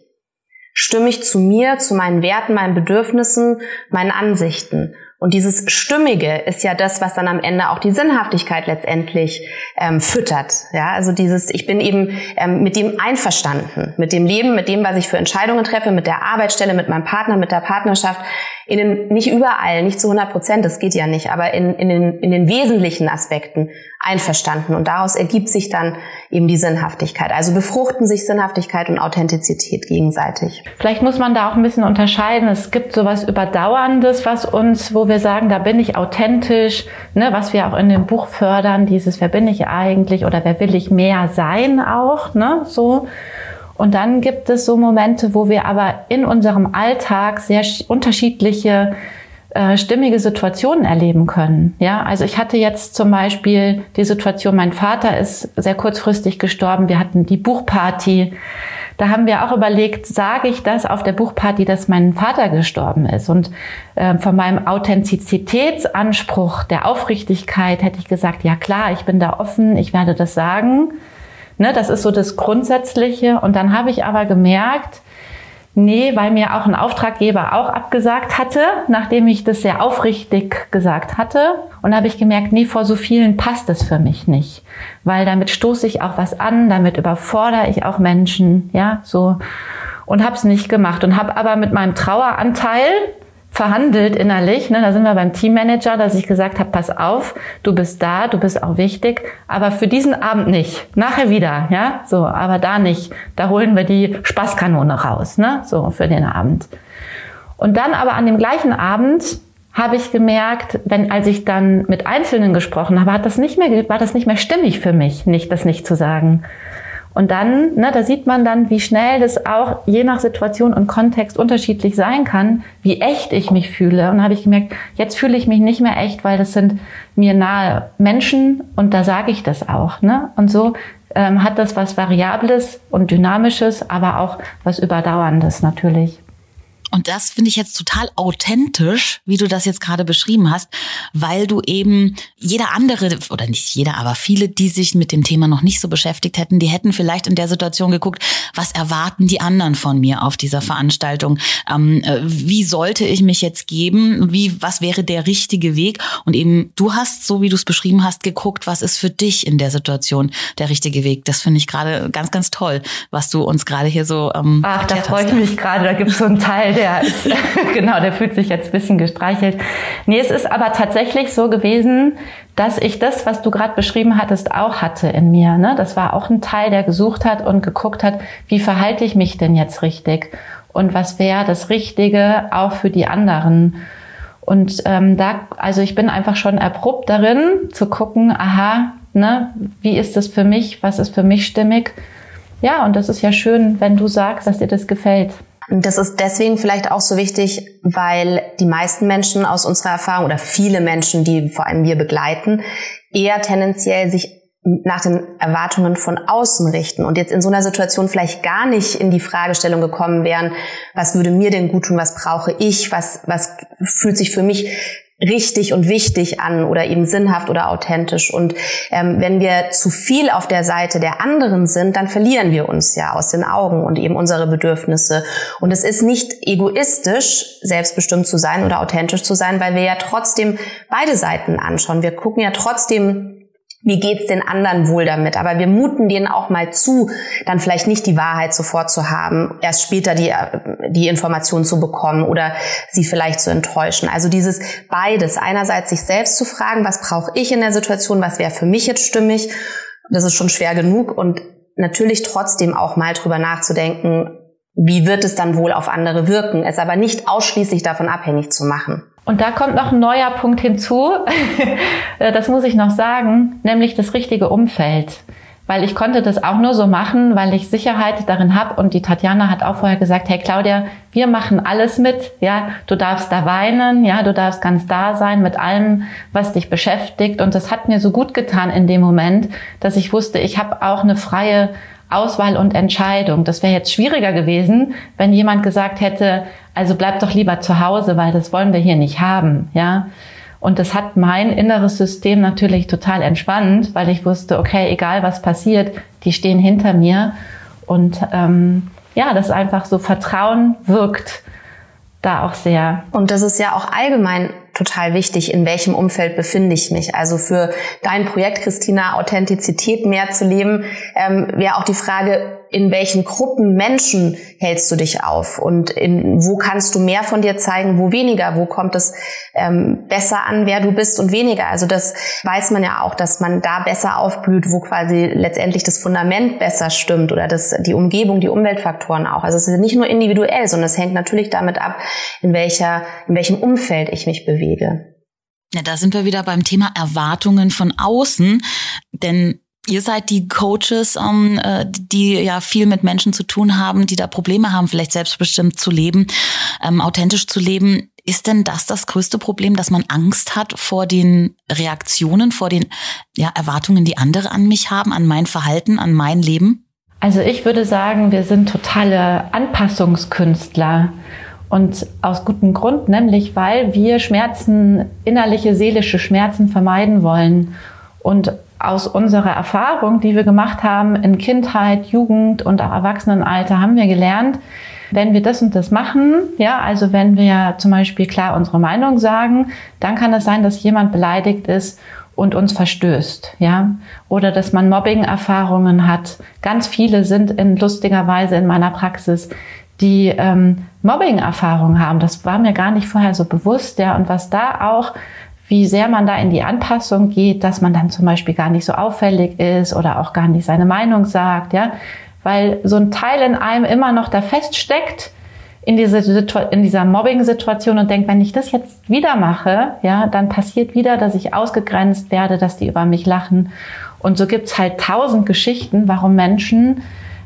Stimmig zu mir, zu meinen Werten, meinen Bedürfnissen, meinen Ansichten. Und dieses Stimmige ist ja das, was dann am Ende auch die Sinnhaftigkeit letztendlich ähm, füttert. Ja, also dieses, ich bin eben ähm, mit dem einverstanden, mit dem Leben, mit dem, was ich für Entscheidungen treffe, mit der Arbeitsstelle, mit meinem Partner, mit der Partnerschaft in den, nicht überall, nicht zu 100 Prozent, das geht ja nicht, aber in, in, den, in den wesentlichen Aspekten einverstanden. Und daraus ergibt sich dann eben die Sinnhaftigkeit. Also befruchten sich Sinnhaftigkeit und Authentizität gegenseitig. Vielleicht muss man da auch ein bisschen unterscheiden. Es gibt sowas Überdauerndes, was uns, wo wir sagen, da bin ich authentisch, ne, was wir auch in dem Buch fördern, dieses, wer bin ich eigentlich oder wer will ich mehr sein auch, ne, so. Und dann gibt es so Momente, wo wir aber in unserem Alltag sehr unterschiedliche äh, stimmige Situationen erleben können. Ja, also ich hatte jetzt zum Beispiel die Situation, mein Vater ist sehr kurzfristig gestorben. Wir hatten die Buchparty. Da haben wir auch überlegt, sage ich das auf der Buchparty, dass mein Vater gestorben ist? Und äh, von meinem Authentizitätsanspruch, der Aufrichtigkeit hätte ich gesagt, ja klar, ich bin da offen, ich werde das sagen. Ne, das ist so das Grundsätzliche. Und dann habe ich aber gemerkt, nee, weil mir auch ein Auftraggeber auch abgesagt hatte, nachdem ich das sehr aufrichtig gesagt hatte. Und habe ich gemerkt, nee, vor so vielen passt es für mich nicht. Weil damit stoße ich auch was an, damit überfordere ich auch Menschen, ja, so. Und habe es nicht gemacht und habe aber mit meinem Traueranteil verhandelt innerlich. Ne? Da sind wir beim Teammanager, dass ich gesagt habe, pass auf, du bist da, du bist auch wichtig, aber für diesen Abend nicht. Nachher wieder, ja, so, aber da nicht. Da holen wir die Spaßkanone raus, ne, so für den Abend. Und dann aber an dem gleichen Abend habe ich gemerkt, wenn als ich dann mit Einzelnen gesprochen habe, hat das nicht mehr, war das nicht mehr stimmig für mich, nicht das nicht zu sagen. Und dann, ne, da sieht man dann, wie schnell das auch je nach Situation und Kontext unterschiedlich sein kann, wie echt ich mich fühle. Und habe ich gemerkt, jetzt fühle ich mich nicht mehr echt, weil das sind mir nahe Menschen und da sage ich das auch. Ne? Und so ähm, hat das was Variables und Dynamisches, aber auch was Überdauerndes natürlich. Und das finde ich jetzt total authentisch, wie du das jetzt gerade beschrieben hast, weil du eben jeder andere, oder nicht jeder, aber viele, die sich mit dem Thema noch nicht so beschäftigt hätten, die hätten vielleicht in der Situation geguckt, was erwarten die anderen von mir auf dieser Veranstaltung? Ähm, äh, wie sollte ich mich jetzt geben? Wie, was wäre der richtige Weg? Und eben, du hast, so wie du es beschrieben hast, geguckt, was ist für dich in der Situation der richtige Weg? Das finde ich gerade ganz, ganz toll, was du uns gerade hier so ähm, Ach, da freue ich mich gerade. Da gibt es so einen Teil, der der ist, genau, der fühlt sich jetzt ein bisschen gestreichelt. Nee, es ist aber tatsächlich so gewesen, dass ich das, was du gerade beschrieben hattest, auch hatte in mir. Ne? Das war auch ein Teil, der gesucht hat und geguckt hat, wie verhalte ich mich denn jetzt richtig? Und was wäre das Richtige auch für die anderen? Und ähm, da, also ich bin einfach schon erprobt darin, zu gucken, aha, ne, wie ist das für mich, was ist für mich stimmig? Ja, und das ist ja schön, wenn du sagst, dass dir das gefällt. Und das ist deswegen vielleicht auch so wichtig, weil die meisten Menschen aus unserer Erfahrung oder viele Menschen, die vor allem wir begleiten, eher tendenziell sich nach den Erwartungen von außen richten und jetzt in so einer Situation vielleicht gar nicht in die Fragestellung gekommen wären, was würde mir denn gut tun, was brauche ich, was, was fühlt sich für mich richtig und wichtig an oder eben sinnhaft oder authentisch. Und ähm, wenn wir zu viel auf der Seite der anderen sind, dann verlieren wir uns ja aus den Augen und eben unsere Bedürfnisse. Und es ist nicht egoistisch, selbstbestimmt zu sein oder authentisch zu sein, weil wir ja trotzdem beide Seiten anschauen. Wir gucken ja trotzdem wie geht's den anderen wohl damit? Aber wir muten denen auch mal zu, dann vielleicht nicht die Wahrheit sofort zu haben, erst später die, die Information zu bekommen oder sie vielleicht zu enttäuschen. Also dieses beides. Einerseits sich selbst zu fragen, was brauche ich in der Situation, was wäre für mich jetzt stimmig? Das ist schon schwer genug und natürlich trotzdem auch mal drüber nachzudenken, wie wird es dann wohl auf andere wirken, es aber nicht ausschließlich davon abhängig zu machen. Und da kommt noch ein neuer Punkt hinzu, das muss ich noch sagen, nämlich das richtige Umfeld. Weil ich konnte das auch nur so machen, weil ich Sicherheit darin habe. Und die Tatjana hat auch vorher gesagt, hey Claudia, wir machen alles mit. Ja, du darfst da weinen, ja, du darfst ganz da sein mit allem, was dich beschäftigt. Und das hat mir so gut getan in dem Moment, dass ich wusste, ich habe auch eine freie Auswahl und Entscheidung. Das wäre jetzt schwieriger gewesen, wenn jemand gesagt hätte, also bleib doch lieber zu Hause, weil das wollen wir hier nicht haben, ja. Und das hat mein inneres System natürlich total entspannt, weil ich wusste, okay, egal was passiert, die stehen hinter mir. Und ähm, ja, das einfach so Vertrauen wirkt da auch sehr. Und das ist ja auch allgemein total wichtig, in welchem Umfeld befinde ich mich. Also für dein Projekt, Christina, Authentizität mehr zu leben, ähm, wäre auch die Frage, in welchen Gruppen Menschen hältst du dich auf und in, wo kannst du mehr von dir zeigen, wo weniger, wo kommt es ähm, besser an, wer du bist und weniger. Also das weiß man ja auch, dass man da besser aufblüht, wo quasi letztendlich das Fundament besser stimmt oder das, die Umgebung, die Umweltfaktoren auch. Also es ist nicht nur individuell, sondern es hängt natürlich damit ab, in welcher, in welchem Umfeld ich mich bewege. Ja, da sind wir wieder beim Thema Erwartungen von außen, denn Ihr seid die Coaches, ähm, äh, die ja viel mit Menschen zu tun haben, die da Probleme haben, vielleicht selbstbestimmt zu leben, ähm, authentisch zu leben. Ist denn das das größte Problem, dass man Angst hat vor den Reaktionen, vor den ja, Erwartungen, die andere an mich haben, an mein Verhalten, an mein Leben? Also ich würde sagen, wir sind totale Anpassungskünstler. Und aus gutem Grund, nämlich weil wir Schmerzen, innerliche, seelische Schmerzen vermeiden wollen. Und aus unserer Erfahrung, die wir gemacht haben in Kindheit, Jugend und auch Erwachsenenalter, haben wir gelernt, wenn wir das und das machen, ja, also wenn wir zum Beispiel klar unsere Meinung sagen, dann kann es sein, dass jemand beleidigt ist und uns verstößt, ja, oder dass man Mobbing-Erfahrungen hat. Ganz viele sind in lustiger Weise in meiner Praxis, die ähm, Mobbing-Erfahrungen haben. Das war mir gar nicht vorher so bewusst, ja, und was da auch wie sehr man da in die Anpassung geht, dass man dann zum Beispiel gar nicht so auffällig ist oder auch gar nicht seine Meinung sagt, ja, weil so ein Teil in einem immer noch da feststeckt in, diese in dieser Mobbing-Situation und denkt, wenn ich das jetzt wieder mache, ja, dann passiert wieder, dass ich ausgegrenzt werde, dass die über mich lachen. Und so gibt's halt tausend Geschichten, warum Menschen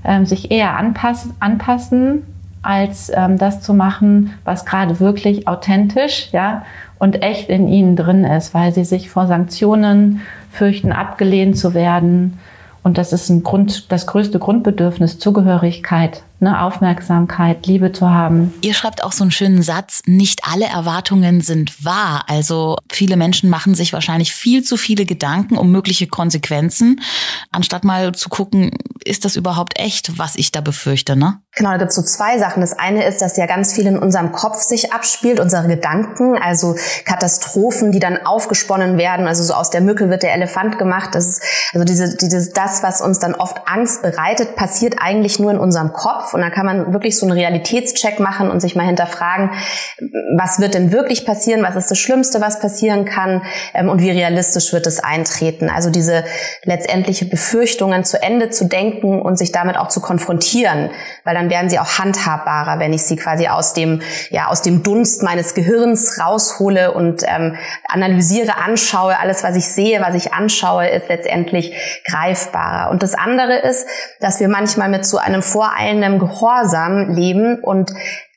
ähm, sich eher anpassen, anpassen als ähm, das zu machen, was gerade wirklich authentisch, ja, und echt in ihnen drin ist, weil sie sich vor Sanktionen fürchten, abgelehnt zu werden. Und das ist ein Grund, das größte Grundbedürfnis, Zugehörigkeit eine Aufmerksamkeit, Liebe zu haben. Ihr schreibt auch so einen schönen Satz, nicht alle Erwartungen sind wahr. Also viele Menschen machen sich wahrscheinlich viel zu viele Gedanken um mögliche Konsequenzen, anstatt mal zu gucken, ist das überhaupt echt, was ich da befürchte, ne? Genau, da gibt es so zwei Sachen. Das eine ist, dass ja ganz viel in unserem Kopf sich abspielt, unsere Gedanken, also Katastrophen, die dann aufgesponnen werden. Also so aus der Mücke wird der Elefant gemacht. Das ist, also diese, diese, das, was uns dann oft Angst bereitet, passiert eigentlich nur in unserem Kopf. Und da kann man wirklich so einen Realitätscheck machen und sich mal hinterfragen, was wird denn wirklich passieren? Was ist das Schlimmste, was passieren kann? Ähm, und wie realistisch wird es eintreten? Also diese letztendliche Befürchtungen zu Ende zu denken und sich damit auch zu konfrontieren, weil dann werden sie auch handhabbarer, wenn ich sie quasi aus dem, ja, aus dem Dunst meines Gehirns raushole und ähm, analysiere, anschaue. Alles, was ich sehe, was ich anschaue, ist letztendlich greifbarer. Und das andere ist, dass wir manchmal mit so einem voreilenden Gehorsam leben und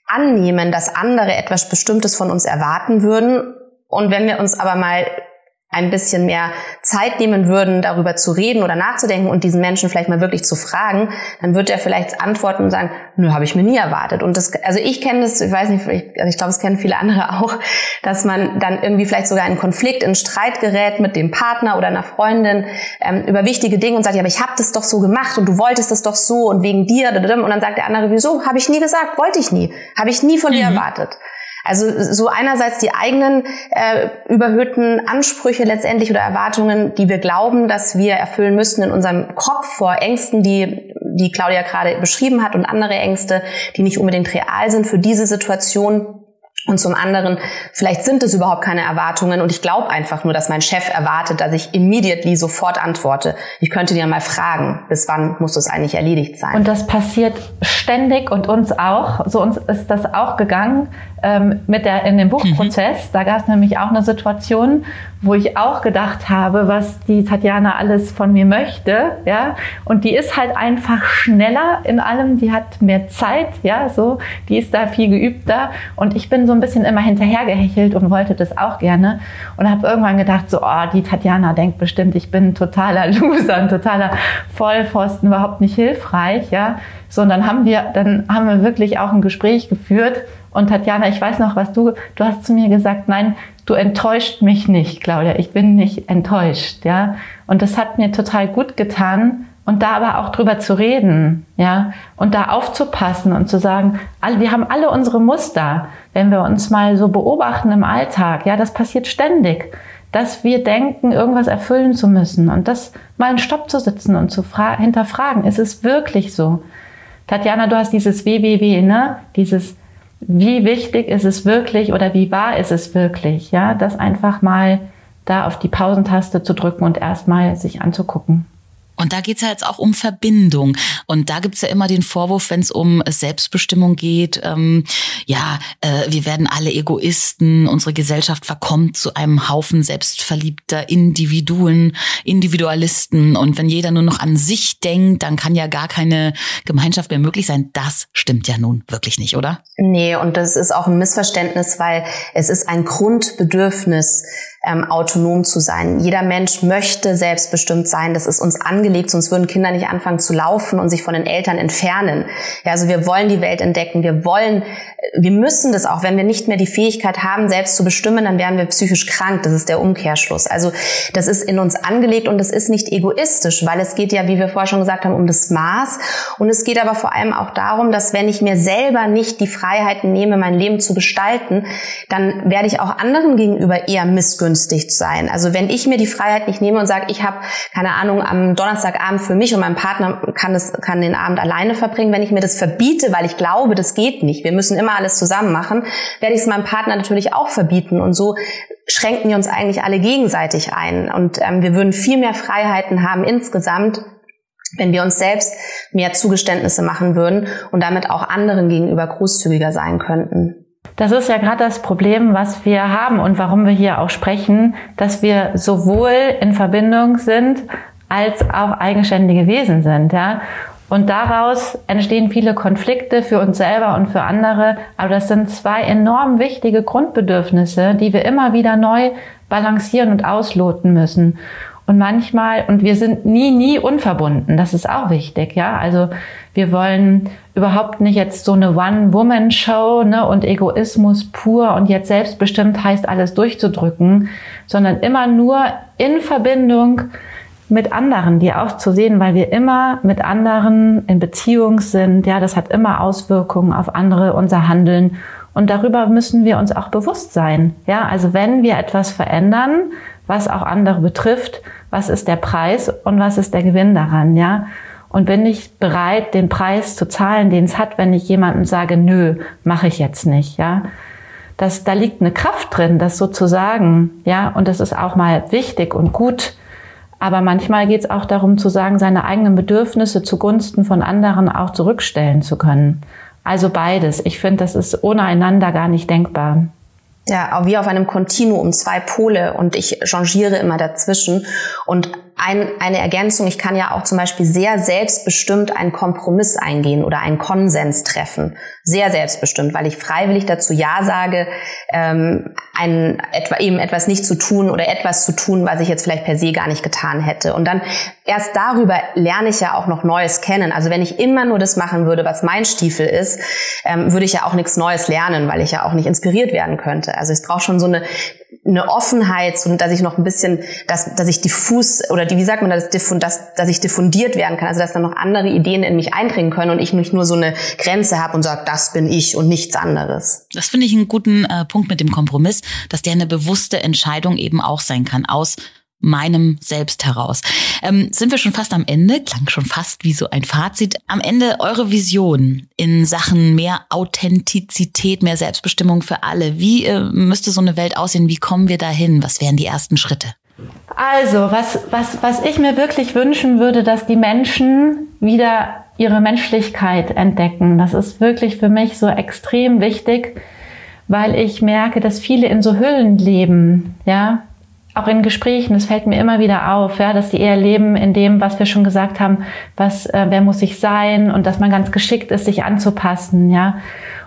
annehmen, dass andere etwas Bestimmtes von uns erwarten würden. Und wenn wir uns aber mal ein bisschen mehr Zeit nehmen würden, darüber zu reden oder nachzudenken und diesen Menschen vielleicht mal wirklich zu fragen, dann wird er vielleicht antworten und sagen, nö, habe ich mir nie erwartet. Und das, also ich kenne das, ich weiß nicht, also ich glaube, es kennen viele andere auch, dass man dann irgendwie vielleicht sogar in Konflikt, in Streit gerät mit dem Partner oder einer Freundin ähm, über wichtige Dinge und sagt, ja, aber ich habe das doch so gemacht und du wolltest das doch so und wegen dir und dann sagt der andere, wieso? Habe ich nie gesagt, wollte ich nie, habe ich nie von mhm. dir erwartet. Also so einerseits die eigenen äh, überhöhten Ansprüche letztendlich oder Erwartungen, die wir glauben, dass wir erfüllen müssten in unserem Kopf vor Ängsten, die die Claudia gerade beschrieben hat und andere Ängste, die nicht unbedingt real sind für diese Situation und zum anderen, vielleicht sind es überhaupt keine Erwartungen und ich glaube einfach nur, dass mein Chef erwartet, dass ich immediately sofort antworte. Ich könnte dir mal fragen, bis wann muss das eigentlich erledigt sein? Und das passiert ständig und uns auch. So uns ist das auch gegangen ähm, mit der in dem Buchprozess. Mhm. Da gab es nämlich auch eine Situation, wo ich auch gedacht habe, was die Tatjana alles von mir möchte, ja. Und die ist halt einfach schneller in allem. Die hat mehr Zeit, ja, so. Die ist da viel geübter. Und ich bin so ein bisschen immer hinterhergehechelt und wollte das auch gerne. Und habe irgendwann gedacht, so, oh, die Tatjana denkt bestimmt, ich bin ein totaler Loser, ein totaler Vollpfosten, überhaupt nicht hilfreich, ja. So, und dann haben wir, dann haben wir wirklich auch ein Gespräch geführt und Tatjana, ich weiß noch, was du, du hast zu mir gesagt, nein, du enttäuscht mich nicht, Claudia, ich bin nicht enttäuscht, ja. Und das hat mir total gut getan und da aber auch drüber zu reden, ja, und da aufzupassen und zu sagen, wir haben alle unsere Muster, wenn wir uns mal so beobachten im Alltag, ja, das passiert ständig, dass wir denken, irgendwas erfüllen zu müssen und das mal einen Stopp zu sitzen und zu hinterfragen, ist es wirklich so? Tatjana, du hast dieses WWW, ne? Dieses wie wichtig ist es wirklich oder wie wahr ist es wirklich, ja, das einfach mal da auf die Pausentaste zu drücken und erstmal sich anzugucken. Und da geht's ja jetzt auch um Verbindung. Und da gibt's ja immer den Vorwurf, wenn es um Selbstbestimmung geht, ähm, ja, äh, wir werden alle Egoisten, unsere Gesellschaft verkommt zu einem Haufen selbstverliebter Individuen, Individualisten. Und wenn jeder nur noch an sich denkt, dann kann ja gar keine Gemeinschaft mehr möglich sein. Das stimmt ja nun wirklich nicht, oder? Nee, und das ist auch ein Missverständnis, weil es ist ein Grundbedürfnis, ähm, autonom zu sein. Jeder Mensch möchte selbstbestimmt sein. Das ist uns angelegt, sonst würden Kinder nicht anfangen zu laufen und sich von den Eltern entfernen. Ja, also wir wollen die Welt entdecken. Wir wollen, wir müssen das auch. Wenn wir nicht mehr die Fähigkeit haben, selbst zu bestimmen, dann werden wir psychisch krank. Das ist der Umkehrschluss. Also das ist in uns angelegt und das ist nicht egoistisch, weil es geht ja, wie wir vorher schon gesagt haben, um das Maß. Und es geht aber vor allem auch darum, dass wenn ich mir selber nicht die Freiheiten nehme, mein Leben zu gestalten, dann werde ich auch anderen gegenüber eher missgünstig begünstigt sein. Also wenn ich mir die Freiheit nicht nehme und sage, ich habe keine Ahnung am Donnerstagabend für mich und mein Partner kann das kann den Abend alleine verbringen, wenn ich mir das verbiete, weil ich glaube, das geht nicht. Wir müssen immer alles zusammen machen, werde ich es meinem Partner natürlich auch verbieten und so schränken wir uns eigentlich alle gegenseitig ein und ähm, wir würden viel mehr Freiheiten haben insgesamt, wenn wir uns selbst mehr Zugeständnisse machen würden und damit auch anderen gegenüber großzügiger sein könnten. Das ist ja gerade das Problem, was wir haben und warum wir hier auch sprechen, dass wir sowohl in Verbindung sind als auch eigenständige Wesen sind, ja. Und daraus entstehen viele Konflikte für uns selber und für andere. Aber das sind zwei enorm wichtige Grundbedürfnisse, die wir immer wieder neu balancieren und ausloten müssen. Und manchmal, und wir sind nie, nie unverbunden. Das ist auch wichtig, ja. Also wir wollen überhaupt nicht jetzt so eine One-Woman-Show ne, und Egoismus pur und jetzt selbstbestimmt heißt alles durchzudrücken, sondern immer nur in Verbindung mit anderen, die auch zu sehen, weil wir immer mit anderen in Beziehung sind. Ja, das hat immer Auswirkungen auf andere, unser Handeln. Und darüber müssen wir uns auch bewusst sein. Ja, also wenn wir etwas verändern, was auch andere betrifft, was ist der Preis und was ist der Gewinn daran, ja? Und bin ich bereit, den Preis zu zahlen, den es hat, wenn ich jemandem sage, nö, mache ich jetzt nicht, ja? Das, da liegt eine Kraft drin, das sozusagen, ja? Und das ist auch mal wichtig und gut. Aber manchmal geht es auch darum zu sagen, seine eigenen Bedürfnisse zugunsten von anderen auch zurückstellen zu können. Also beides. Ich finde, das ist ohne einander gar nicht denkbar. Ja, wie auf einem Kontinuum, zwei Pole und ich changiere immer dazwischen. Und ein, eine Ergänzung, ich kann ja auch zum Beispiel sehr selbstbestimmt einen Kompromiss eingehen oder einen Konsens treffen. Sehr selbstbestimmt, weil ich freiwillig dazu Ja sage, ähm, ein, etwa, eben etwas nicht zu tun oder etwas zu tun, was ich jetzt vielleicht per se gar nicht getan hätte. Und dann erst darüber lerne ich ja auch noch Neues kennen. Also wenn ich immer nur das machen würde, was mein Stiefel ist, ähm, würde ich ja auch nichts Neues lernen, weil ich ja auch nicht inspiriert werden könnte. Also es braucht schon so eine eine Offenheit, so dass ich noch ein bisschen, dass, dass ich diffus oder wie sagt man das, dass, dass ich diffundiert werden kann, also dass dann noch andere Ideen in mich eindringen können und ich nicht nur so eine Grenze habe und sage, das bin ich und nichts anderes. Das finde ich einen guten äh, Punkt mit dem Kompromiss, dass der eine bewusste Entscheidung eben auch sein kann aus meinem Selbst heraus. Ähm, sind wir schon fast am Ende? Klang schon fast wie so ein Fazit. Am Ende eure Vision in Sachen mehr Authentizität, mehr Selbstbestimmung für alle. Wie äh, müsste so eine Welt aussehen? Wie kommen wir dahin? Was wären die ersten Schritte? Also, was, was, was ich mir wirklich wünschen würde, dass die Menschen wieder ihre Menschlichkeit entdecken. Das ist wirklich für mich so extrem wichtig, weil ich merke, dass viele in so Hüllen leben, ja, auch in Gesprächen, es fällt mir immer wieder auf, ja, dass die eher leben in dem, was wir schon gesagt haben, was, äh, wer muss ich sein und dass man ganz geschickt ist, sich anzupassen, ja.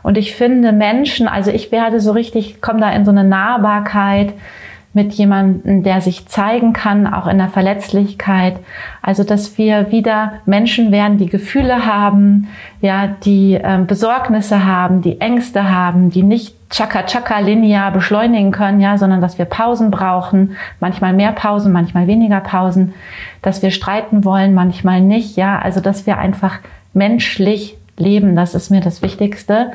Und ich finde Menschen, also ich werde so richtig, komme da in so eine Nahbarkeit, mit jemandem, der sich zeigen kann, auch in der Verletzlichkeit. Also, dass wir wieder Menschen werden, die Gefühle haben, ja, die äh, Besorgnisse haben, die Ängste haben, die nicht chaka chaka linear beschleunigen können, ja, sondern dass wir Pausen brauchen, manchmal mehr Pausen, manchmal weniger Pausen, dass wir streiten wollen, manchmal nicht, ja, also dass wir einfach menschlich leben, das ist mir das Wichtigste.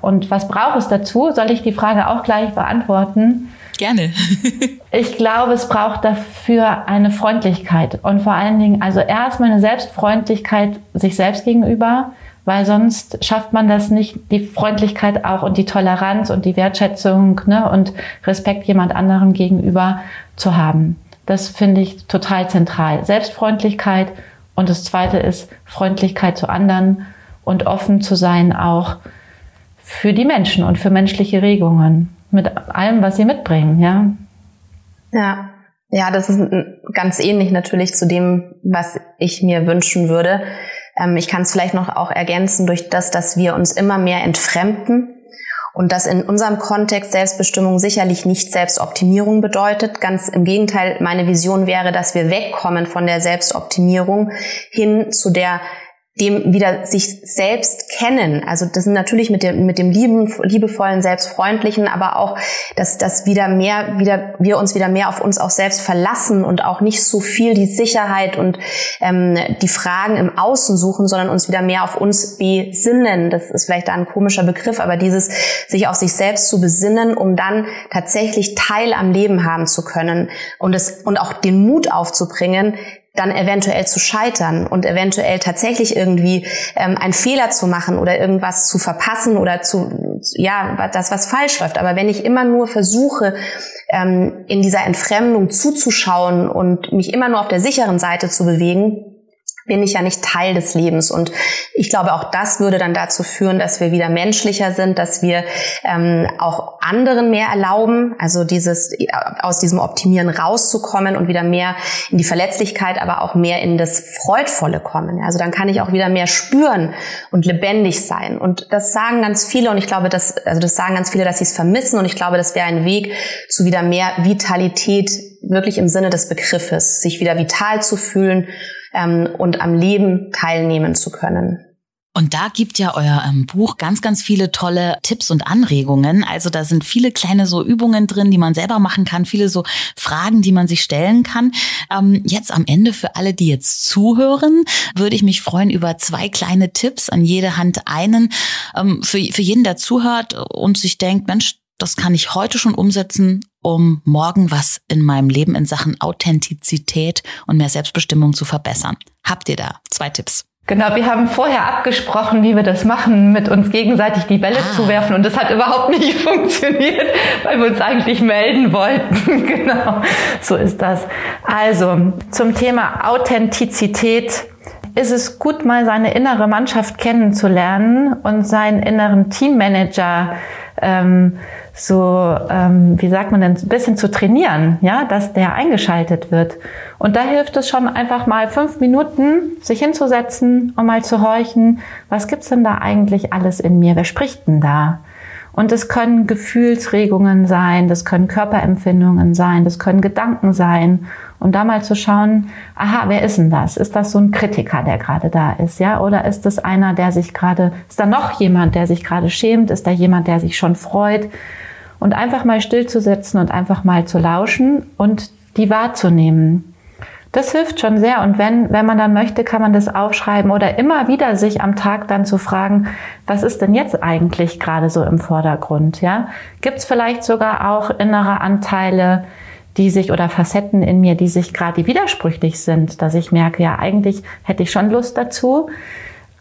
Und was braucht es dazu? Soll ich die Frage auch gleich beantworten? Gerne. ich glaube, es braucht dafür eine Freundlichkeit und vor allen Dingen, also erstmal eine Selbstfreundlichkeit sich selbst gegenüber, weil sonst schafft man das nicht, die Freundlichkeit auch und die Toleranz und die Wertschätzung ne, und Respekt jemand anderem gegenüber zu haben. Das finde ich total zentral. Selbstfreundlichkeit und das zweite ist Freundlichkeit zu anderen und offen zu sein auch für die Menschen und für menschliche Regungen mit allem, was sie mitbringen, ja. Ja. Ja, das ist ganz ähnlich natürlich zu dem, was ich mir wünschen würde. Ähm, ich kann es vielleicht noch auch ergänzen durch das, dass wir uns immer mehr entfremden und das in unserem Kontext Selbstbestimmung sicherlich nicht Selbstoptimierung bedeutet. Ganz im Gegenteil, meine Vision wäre, dass wir wegkommen von der Selbstoptimierung hin zu der dem wieder sich selbst kennen. Also das sind natürlich mit dem, mit dem lieben, liebevollen, selbstfreundlichen, aber auch, dass, dass wieder mehr, wieder, wir uns wieder mehr auf uns auch selbst verlassen und auch nicht so viel die Sicherheit und ähm, die Fragen im Außen suchen, sondern uns wieder mehr auf uns besinnen. Das ist vielleicht ein komischer Begriff, aber dieses sich auf sich selbst zu besinnen, um dann tatsächlich Teil am Leben haben zu können und es, und auch den Mut aufzubringen, dann eventuell zu scheitern und eventuell tatsächlich irgendwie ähm, einen Fehler zu machen oder irgendwas zu verpassen oder zu, ja, das, was falsch läuft. Aber wenn ich immer nur versuche, ähm, in dieser Entfremdung zuzuschauen und mich immer nur auf der sicheren Seite zu bewegen, bin ich ja nicht Teil des Lebens. Und ich glaube, auch das würde dann dazu führen, dass wir wieder menschlicher sind, dass wir ähm, auch anderen mehr erlauben, also dieses aus diesem Optimieren rauszukommen und wieder mehr in die Verletzlichkeit, aber auch mehr in das Freudvolle kommen. Also dann kann ich auch wieder mehr spüren und lebendig sein. Und das sagen ganz viele und ich glaube, dass, also das sagen ganz viele, dass sie es vermissen und ich glaube, das wäre ein Weg zu wieder mehr Vitalität, wirklich im Sinne des Begriffes, sich wieder vital zu fühlen ähm, und am Leben teilnehmen zu können. Und da gibt ja euer ähm, Buch ganz, ganz viele tolle Tipps und Anregungen. Also da sind viele kleine so Übungen drin, die man selber machen kann, viele so Fragen, die man sich stellen kann. Ähm, jetzt am Ende für alle, die jetzt zuhören, würde ich mich freuen über zwei kleine Tipps, an jede Hand einen. Ähm, für, für jeden, der zuhört und sich denkt, Mensch, das kann ich heute schon umsetzen, um morgen was in meinem Leben in Sachen Authentizität und mehr Selbstbestimmung zu verbessern. Habt ihr da zwei Tipps? Genau, wir haben vorher abgesprochen, wie wir das machen, mit uns gegenseitig die Bälle ah. zu werfen und das hat überhaupt nicht funktioniert, weil wir uns eigentlich melden wollten. genau, so ist das. Also zum Thema Authentizität ist es gut, mal seine innere Mannschaft kennenzulernen und seinen inneren Teammanager ähm, so, ähm, wie sagt man denn, ein bisschen zu trainieren, ja, dass der eingeschaltet wird. Und da hilft es schon einfach mal fünf Minuten, sich hinzusetzen und mal zu horchen, was gibt's denn da eigentlich alles in mir? Wer spricht denn da? Und es können Gefühlsregungen sein, das können Körperempfindungen sein, das können Gedanken sein. Und da mal zu schauen, aha, wer ist denn das? Ist das so ein Kritiker, der gerade da ist, ja? Oder ist das einer, der sich gerade, ist da noch jemand, der sich gerade schämt? Ist da jemand, der sich schon freut? und einfach mal stillzusetzen und einfach mal zu lauschen und die wahrzunehmen. Das hilft schon sehr. Und wenn, wenn man dann möchte, kann man das aufschreiben oder immer wieder sich am Tag dann zu fragen, was ist denn jetzt eigentlich gerade so im Vordergrund? Ja, gibt es vielleicht sogar auch innere Anteile, die sich oder Facetten in mir, die sich gerade widersprüchlich sind, dass ich merke, ja, eigentlich hätte ich schon Lust dazu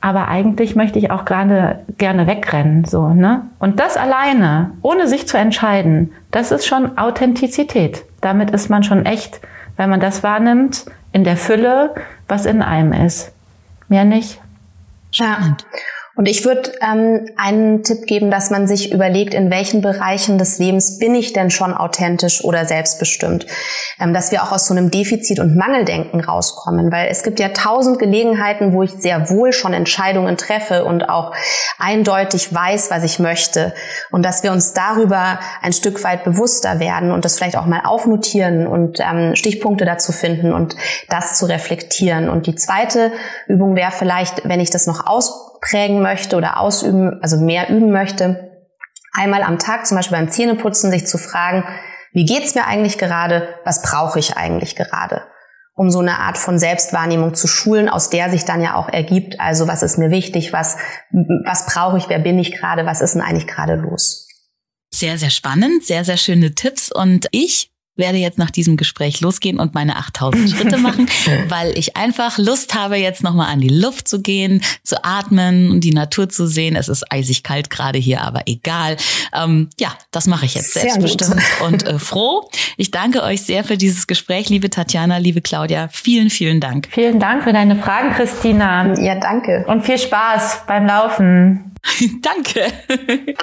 aber eigentlich möchte ich auch gerade gerne wegrennen, so, ne? Und das alleine, ohne sich zu entscheiden, das ist schon Authentizität. Damit ist man schon echt, wenn man das wahrnimmt, in der Fülle, was in einem ist. Mehr nicht. Ja. Und ich würde ähm, einen Tipp geben, dass man sich überlegt, in welchen Bereichen des Lebens bin ich denn schon authentisch oder selbstbestimmt. Ähm, dass wir auch aus so einem Defizit- und Mangeldenken rauskommen. Weil es gibt ja tausend Gelegenheiten, wo ich sehr wohl schon Entscheidungen treffe und auch eindeutig weiß, was ich möchte. Und dass wir uns darüber ein Stück weit bewusster werden und das vielleicht auch mal aufnotieren und ähm, Stichpunkte dazu finden und das zu reflektieren. Und die zweite Übung wäre vielleicht, wenn ich das noch ausprägen möchte oder ausüben, also mehr üben möchte, einmal am Tag, zum Beispiel beim Zähneputzen, sich zu fragen, wie geht's mir eigentlich gerade? Was brauche ich eigentlich gerade? Um so eine Art von Selbstwahrnehmung zu schulen, aus der sich dann ja auch ergibt, also was ist mir wichtig, was, was brauche ich, wer bin ich gerade, was ist denn eigentlich gerade los? Sehr, sehr spannend, sehr, sehr schöne Tipps und ich werde jetzt nach diesem Gespräch losgehen und meine 8000 Schritte machen, weil ich einfach Lust habe, jetzt nochmal an die Luft zu gehen, zu atmen und die Natur zu sehen. Es ist eisig kalt gerade hier, aber egal. Ähm, ja, das mache ich jetzt selbstbestimmt und äh, froh. Ich danke euch sehr für dieses Gespräch, liebe Tatjana, liebe Claudia. Vielen, vielen Dank. Vielen Dank für deine Fragen, Christina. Ja, danke. Und viel Spaß beim Laufen. danke.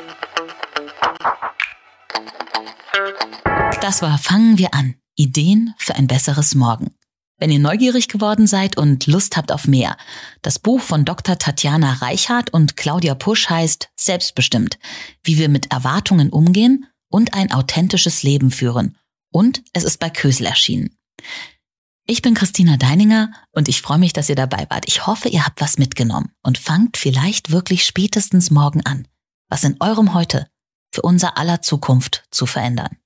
Das war Fangen wir an. Ideen für ein besseres Morgen. Wenn ihr neugierig geworden seid und Lust habt auf mehr, das Buch von Dr. Tatjana Reichhardt und Claudia Pusch heißt Selbstbestimmt, wie wir mit Erwartungen umgehen und ein authentisches Leben führen. Und es ist bei Kösel erschienen. Ich bin Christina Deininger und ich freue mich, dass ihr dabei wart. Ich hoffe, ihr habt was mitgenommen und fangt vielleicht wirklich spätestens morgen an, was in eurem Heute für unser aller Zukunft zu verändern.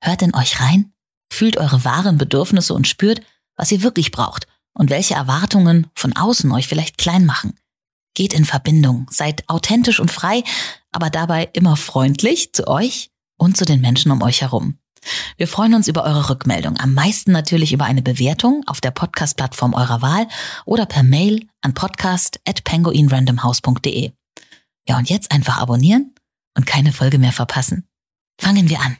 Hört in euch rein, fühlt eure wahren Bedürfnisse und spürt, was ihr wirklich braucht und welche Erwartungen von außen euch vielleicht klein machen. Geht in Verbindung, seid authentisch und frei, aber dabei immer freundlich zu euch und zu den Menschen um euch herum. Wir freuen uns über eure Rückmeldung, am meisten natürlich über eine Bewertung auf der Podcast-Plattform eurer Wahl oder per Mail an podcast@penguinrandomhouse.de. Ja, und jetzt einfach abonnieren und keine Folge mehr verpassen. Fangen wir an.